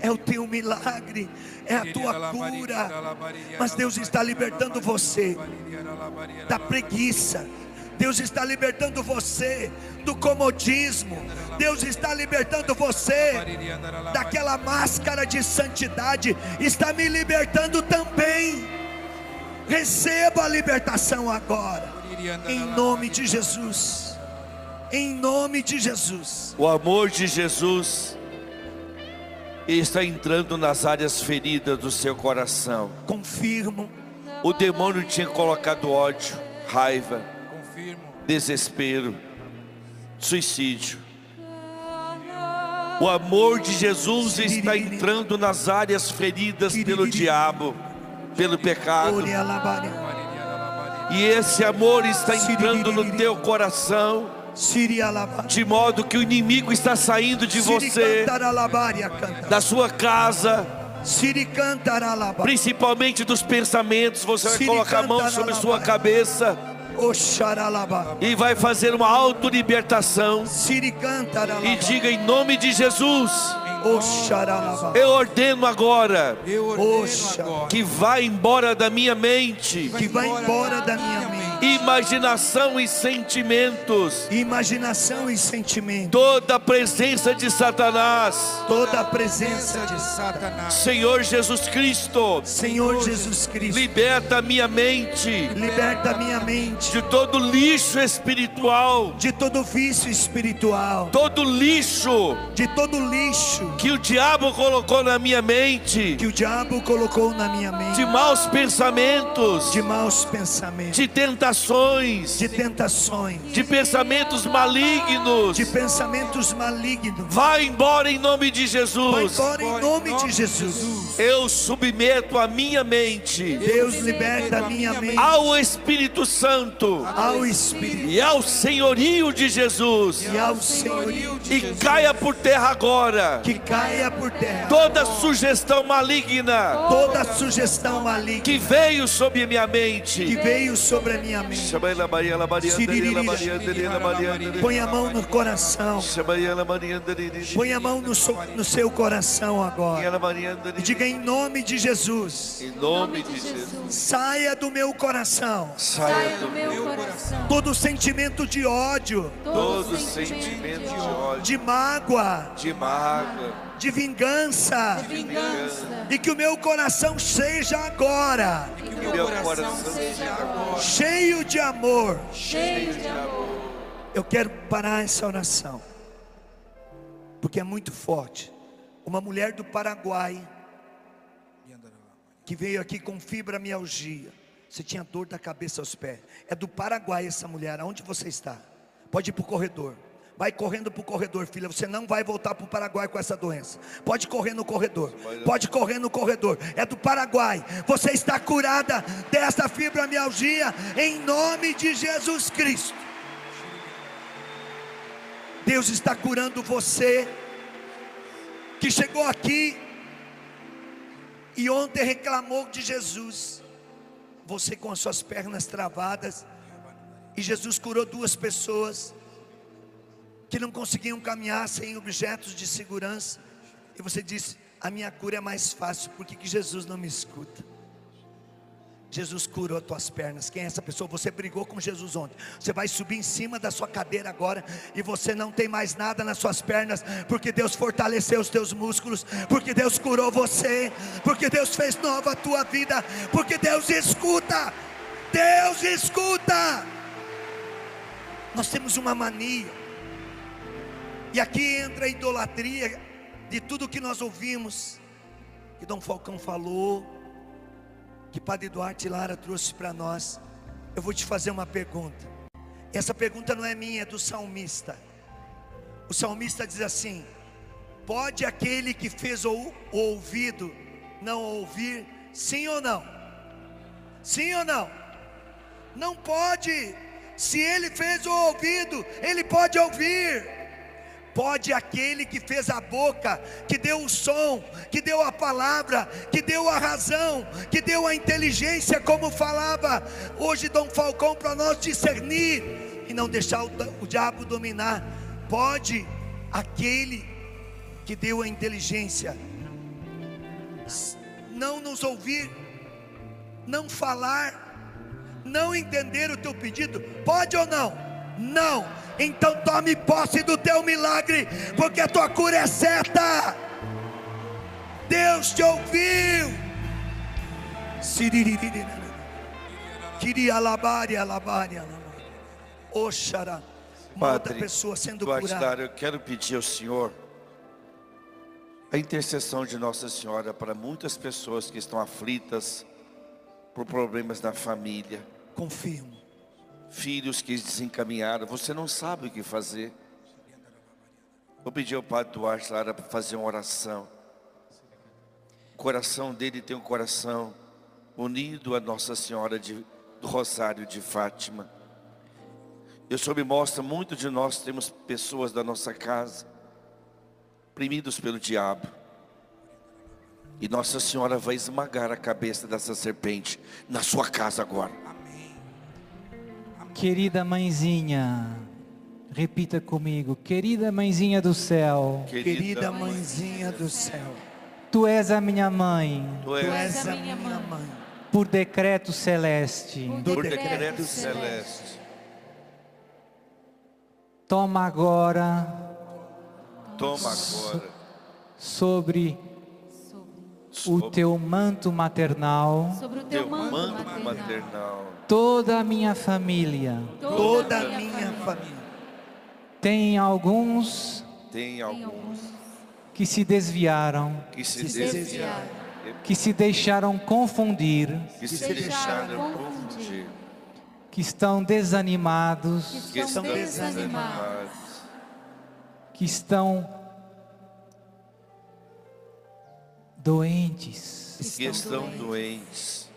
É o teu milagre, é a tua cura. Mas Deus está libertando você da preguiça. Deus está libertando você do comodismo. Deus está libertando você daquela máscara de santidade. Está me libertando também. Receba a libertação agora. Em nome de Jesus. Em nome de Jesus. O amor de Jesus está entrando nas áreas feridas do seu coração. Confirmo. O demônio tinha colocado ódio, raiva, desespero, suicídio. O amor de Jesus está entrando nas áreas feridas pelo diabo, pelo pecado. E esse amor está entrando no teu coração de modo que o inimigo está saindo de você, da sua casa, principalmente dos pensamentos. Você vai colocar a mão sobre sua cabeça e vai fazer uma auto-libertação. E diga em nome de Jesus. Eu ordeno agora que vá embora da minha mente. Que vá embora da minha mente imaginação e sentimentos, imaginação e sentimento, toda a presença de Satanás, toda a presença de Satanás, Senhor Jesus Cristo, Senhor Jesus Cristo, liberta minha mente, liberta minha mente. De todo lixo espiritual, de todo vício espiritual, todo lixo, de todo lixo. Que o diabo colocou na minha mente, que o diabo colocou na minha mente, de maus pensamentos, de maus pensamentos, de tentações tentações, de tentações, de pensamentos malignos, de pensamentos malignos. Vai embora em nome de Jesus. Vai embora em nome de Jesus. Eu submeto a minha mente. Deus liberta a minha mente ao Espírito Santo, ao Espírito e ao senhorio de Jesus. E ao senhorio de e Jesus. caia por terra agora. Que caia por terra. Toda sugestão maligna. Toda sugestão maligna que veio sobre a minha mente. Que veio sobre a minha mente. Põe a mão no coração. Põe a mão no, no seu coração agora. E diga em nome de Jesus. Em nome de Jesus. Saia do meu coração. Saia do meu coração. Todo sentimento de ódio. Todo sentimento de ódio. De mágoa. De mágoa. De vingança. De vingança. E que o meu coração seja agora. E que o meu coração seja agora. Cheio de amor. Cheio de amor. Eu quero parar essa oração. Porque é muito forte. Uma mulher do Paraguai que veio aqui com fibromialgia. Você tinha dor da cabeça aos pés. É do Paraguai essa mulher. Aonde você está? Pode ir para o corredor. Vai correndo para o corredor, filha. Você não vai voltar para o Paraguai com essa doença. Pode correr no corredor. Pode correr no corredor. É do Paraguai. Você está curada dessa fibromialgia em nome de Jesus Cristo. Deus está curando você que chegou aqui e ontem reclamou de Jesus. Você com as suas pernas travadas. E Jesus curou duas pessoas que não conseguiam caminhar sem objetos de segurança. E você disse: A minha cura é mais fácil, por que, que Jesus não me escuta? Jesus curou as tuas pernas. Quem é essa pessoa? Você brigou com Jesus ontem. Você vai subir em cima da sua cadeira agora e você não tem mais nada nas suas pernas, porque Deus fortaleceu os teus músculos, porque Deus curou você, porque Deus fez nova a tua vida, porque Deus escuta. Deus escuta. Nós temos uma mania. E aqui entra a idolatria de tudo que nós ouvimos, que Dom Falcão falou, que Padre Duarte Lara trouxe para nós. Eu vou te fazer uma pergunta. Essa pergunta não é minha, é do salmista. O salmista diz assim: Pode aquele que fez o, ouvido não ouvir? Sim ou não? Sim ou não? Não pode. Se ele fez o ouvido, ele pode ouvir. Pode aquele que fez a boca, que deu o som, que deu a palavra, que deu a razão, que deu a inteligência, como falava hoje Dom Falcão para nós discernir e não deixar o, o diabo dominar. Pode aquele que deu a inteligência não nos ouvir, não falar, não entender o teu pedido, pode ou não? Não então tome posse do teu milagre, porque a tua cura é certa. Deus te ouviu. Queria alabar e e outra pessoa sendo curada. Eu quero pedir ao Senhor a intercessão de Nossa Senhora para muitas pessoas que estão aflitas por problemas na família. Confirmo filhos que desencaminharam, você não sabe o que fazer. Vou pedir ao Padre Duarte Lara para fazer uma oração. O coração dele tem um coração unido a Nossa Senhora de, do Rosário de Fátima. E o Senhor me mostra, muito de nós temos pessoas da nossa casa, oprimidos pelo diabo. E Nossa Senhora vai esmagar a cabeça dessa serpente na sua casa agora. Querida mãezinha, repita comigo, querida mãezinha do céu, Querida mãezinha do céu, tu és a minha mãe, tu tu és és a minha mãe. por decreto celeste. por decreto celeste. Toma agora Toma agora sobre o teu manto maternal Sobre o teu teu manto manto maternal. maternal. toda a minha família. Toda a minha família. Tem alguns tem alguns que se desviaram, que se, desviaram, que se deixaram confundir, que se deixaram deixaram confundir, que estão desanimados, que estão estão desanimados, desanimados, que estão doentes, que estão doentes,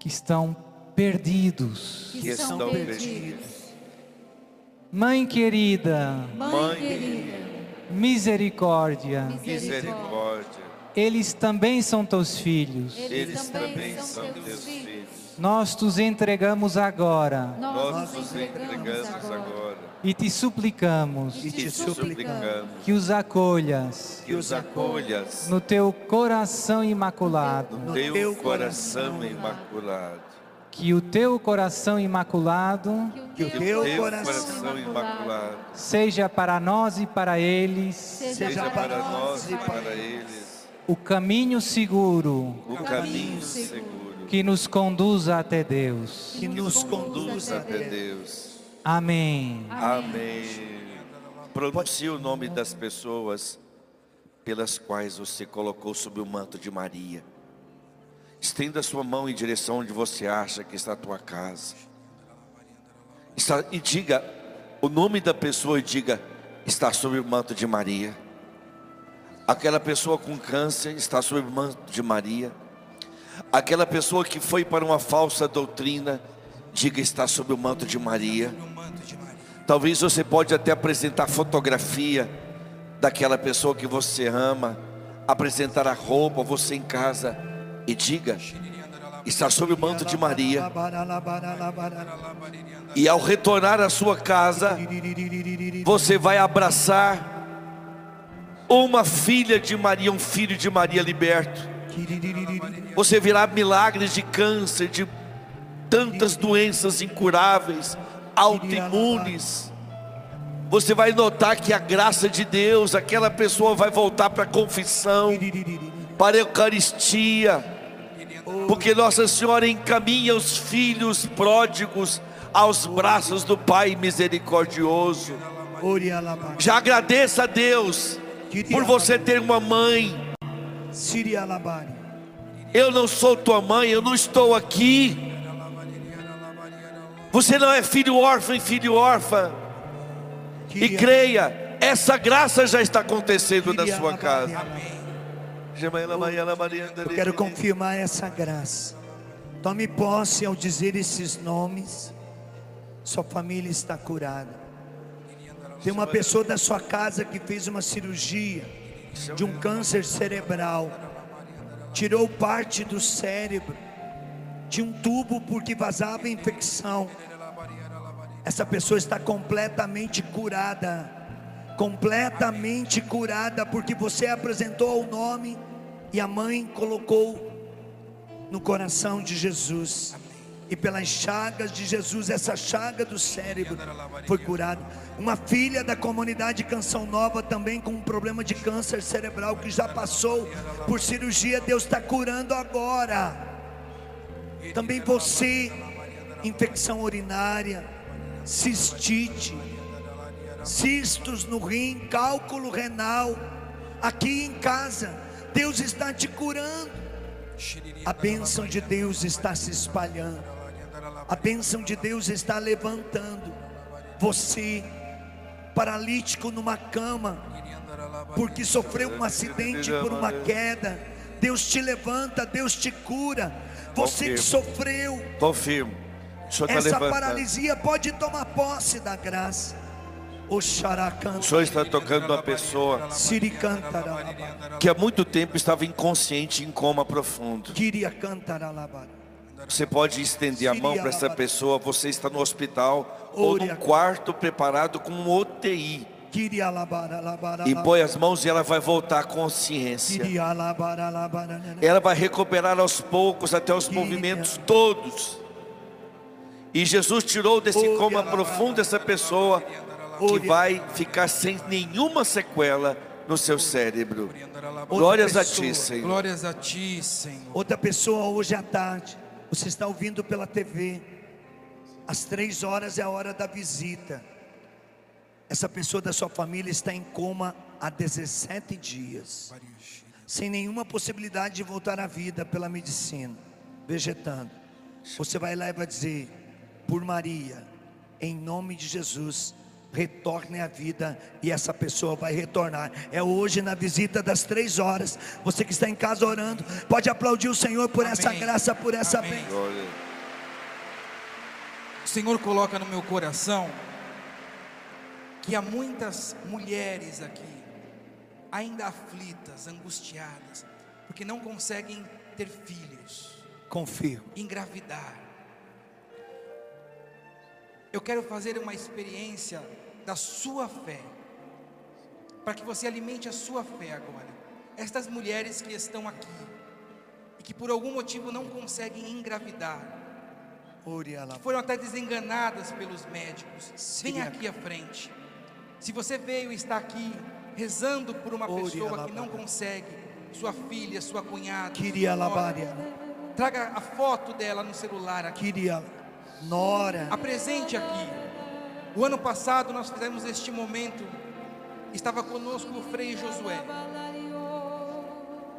que estão perdidos. que estão perdidos. Mãe querida, Mãe querida, misericórdia, Misericórdia, eles também são teus filhos. eles também são teus filhos. Nós te entregamos agora. Nós nos entregamos agora e te suplicamos e te suplicamos que os acolhas que os acolhas no teu coração imaculado, no teu coração imaculado. que o teu coração imaculado Que o Teu teu coração coração imaculado seja para nós e para eles seja para nós e para eles o caminho seguro o caminho seguro que nos conduza até Deus. que nos conduz conduza até Deus. Amém. Amém. Pronuncie o nome das pessoas pelas quais você colocou sob o manto de Maria. Estenda sua mão em direção onde você acha que está a tua casa. Está- e diga o nome da pessoa e diga: está sob o manto de Maria. Aquela pessoa com câncer está sob o manto de Maria. Aquela pessoa que foi para uma falsa doutrina, diga está sob o manto de Maria. Talvez você pode até apresentar fotografia daquela pessoa que você ama, apresentar a roupa, você em casa e diga: está sob o manto de Maria. E ao retornar à sua casa, você vai abraçar uma filha de Maria, um filho de Maria liberto. Você virá milagres de câncer, de tantas doenças incuráveis, autoimunes. Você vai notar que a graça de Deus, aquela pessoa vai voltar para a confissão, para a Eucaristia, porque Nossa Senhora encaminha os filhos pródigos aos braços do Pai misericordioso. Já agradeça a Deus por você ter uma mãe. Eu não sou tua mãe, eu não estou aqui. Você não é filho órfão e filho órfã. E creia, essa graça já está acontecendo na sua casa. Eu quero confirmar essa graça. Tome posse ao dizer esses nomes. Sua família está curada. Tem uma pessoa da sua casa que fez uma cirurgia de um câncer cerebral. Tirou parte do cérebro. Tinha um tubo porque vazava infecção. Essa pessoa está completamente curada. Completamente curada porque você apresentou o nome e a mãe colocou no coração de Jesus. E pelas chagas de Jesus, essa chaga do cérebro foi curada. Uma filha da comunidade Canção Nova também com um problema de câncer cerebral que já passou por cirurgia, Deus está curando agora. Também você, infecção urinária, cistite, cistos no rim, cálculo renal, aqui em casa, Deus está te curando. A bênção de Deus está se espalhando. A bênção de Deus está levantando você, paralítico numa cama, porque sofreu um acidente por uma queda. Deus te levanta, Deus te cura. Você que sofreu, Confirmo. O senhor está essa paralisia pode tomar posse da graça. O senhor está tocando uma pessoa que há muito tempo estava inconsciente, em coma profundo. Você pode estender a mão para essa pessoa. Você está no hospital ou num quarto preparado com um UTI. E põe as mãos e ela vai voltar à consciência. Ela vai recuperar aos poucos até os movimentos todos. E Jesus tirou desse coma profundo essa pessoa que vai ficar sem nenhuma sequela no seu cérebro. Glórias a ti, Senhor. Glórias a ti, Senhor. Outra pessoa hoje à tarde, você está ouvindo pela TV. Às três horas é a hora da visita. Essa pessoa da sua família está em coma há 17 dias, sem nenhuma possibilidade de voltar à vida pela medicina, vegetando. Você vai lá e vai dizer: por Maria, em nome de Jesus, retorne à vida e essa pessoa vai retornar. É hoje na visita das três horas. Você que está em casa orando, pode aplaudir o Senhor por essa Amém. graça, por essa Amém. bênção. O Senhor coloca no meu coração que há muitas mulheres aqui, ainda aflitas, angustiadas, porque não conseguem ter filhos, Confirmo. engravidar. Eu quero fazer uma experiência da sua fé, para que você alimente a sua fé agora. Estas mulheres que estão aqui e que por algum motivo não conseguem engravidar, ala- foram até desenganadas pelos médicos. Vem aqui à frente. Se você veio e está aqui rezando por uma pessoa que não consegue, sua filha, sua cunhada, Queria alabar, traga a foto dela no celular aqui. queria nora. Apresente aqui. O ano passado nós fizemos este momento. Estava conosco o Frei Josué.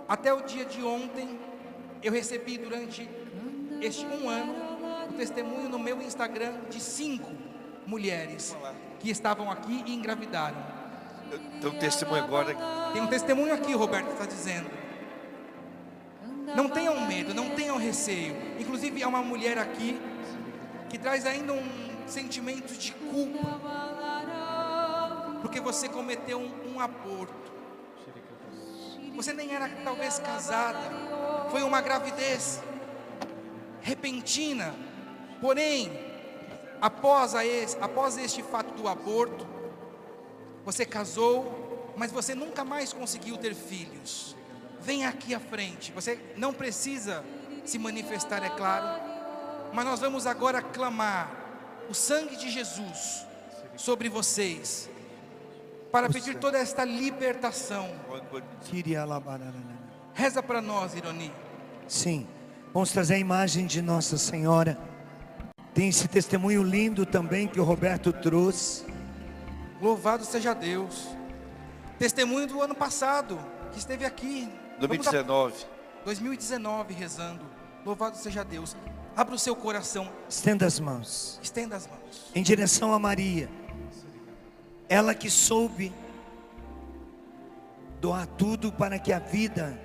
Até o dia de ontem, eu recebi durante este um ano o testemunho no meu Instagram de cinco mulheres que estavam aqui e engravidaram. Tem um testemunho agora. Tem um testemunho aqui, Roberto está dizendo. Não tenham medo, não tenham receio. Inclusive, há uma mulher aqui que traz ainda um sentimento de culpa, porque você cometeu um, um aborto. Você nem era talvez casada, foi uma gravidez repentina. Porém, após, a esse, após este fato do aborto, você casou, mas você nunca mais conseguiu ter filhos. Vem aqui à frente. Você não precisa se manifestar, é claro. Mas nós vamos agora clamar o sangue de Jesus sobre vocês. Para pedir toda esta libertação. Reza para nós, Ironi. Sim. Vamos trazer a imagem de Nossa Senhora. Tem esse testemunho lindo também que o Roberto trouxe. Louvado seja Deus. Testemunho do ano passado, que esteve aqui. Vamos a- 2019. 2019 rezando. Louvado seja Deus. Abra o seu coração, Estenda as mãos. estenda as mãos. Em direção a Maria. Ela que soube doar tudo para que a vida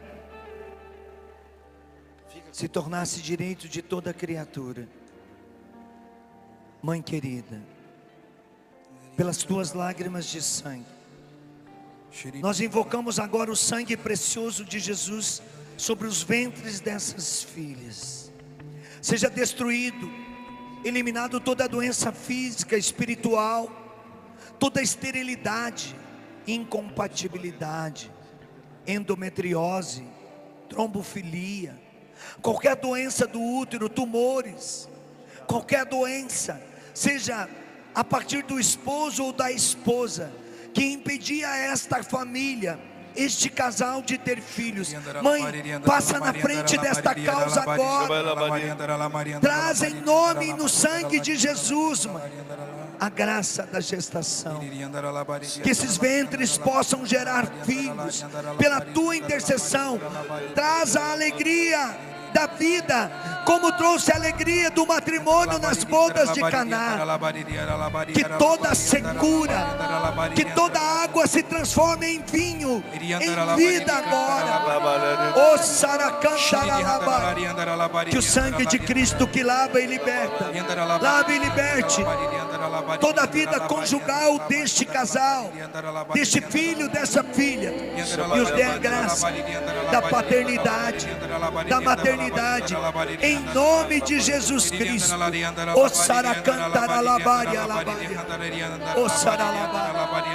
se tornasse direito de toda criatura. Mãe querida, pelas tuas lágrimas de sangue, nós invocamos agora o sangue precioso de Jesus sobre os ventres dessas filhas. Seja destruído, eliminado toda a doença física, espiritual, toda esterilidade, incompatibilidade, endometriose, trombofilia, qualquer doença do útero, tumores, qualquer doença, seja a partir do esposo ou da esposa, que impedia esta família, este casal de ter filhos. Mãe, passa na frente desta causa agora. Traz em nome e no sangue de Jesus, mãe, a graça da gestação. Que esses ventres possam gerar filhos pela tua intercessão. Traz a alegria da vida, como trouxe alegria do matrimônio nas bodas de Caná. Que toda secura, que toda água se transforme em vinho, em vida agora. O. Que o sangue de Cristo que lava e liberta, lave e liberte toda a vida conjugal deste casal, deste filho, dessa filha, e os dê a graça da paternidade, da maternidade, em nome de Jesus Cristo. O Saracantaralabari alabaria, o Saralabari.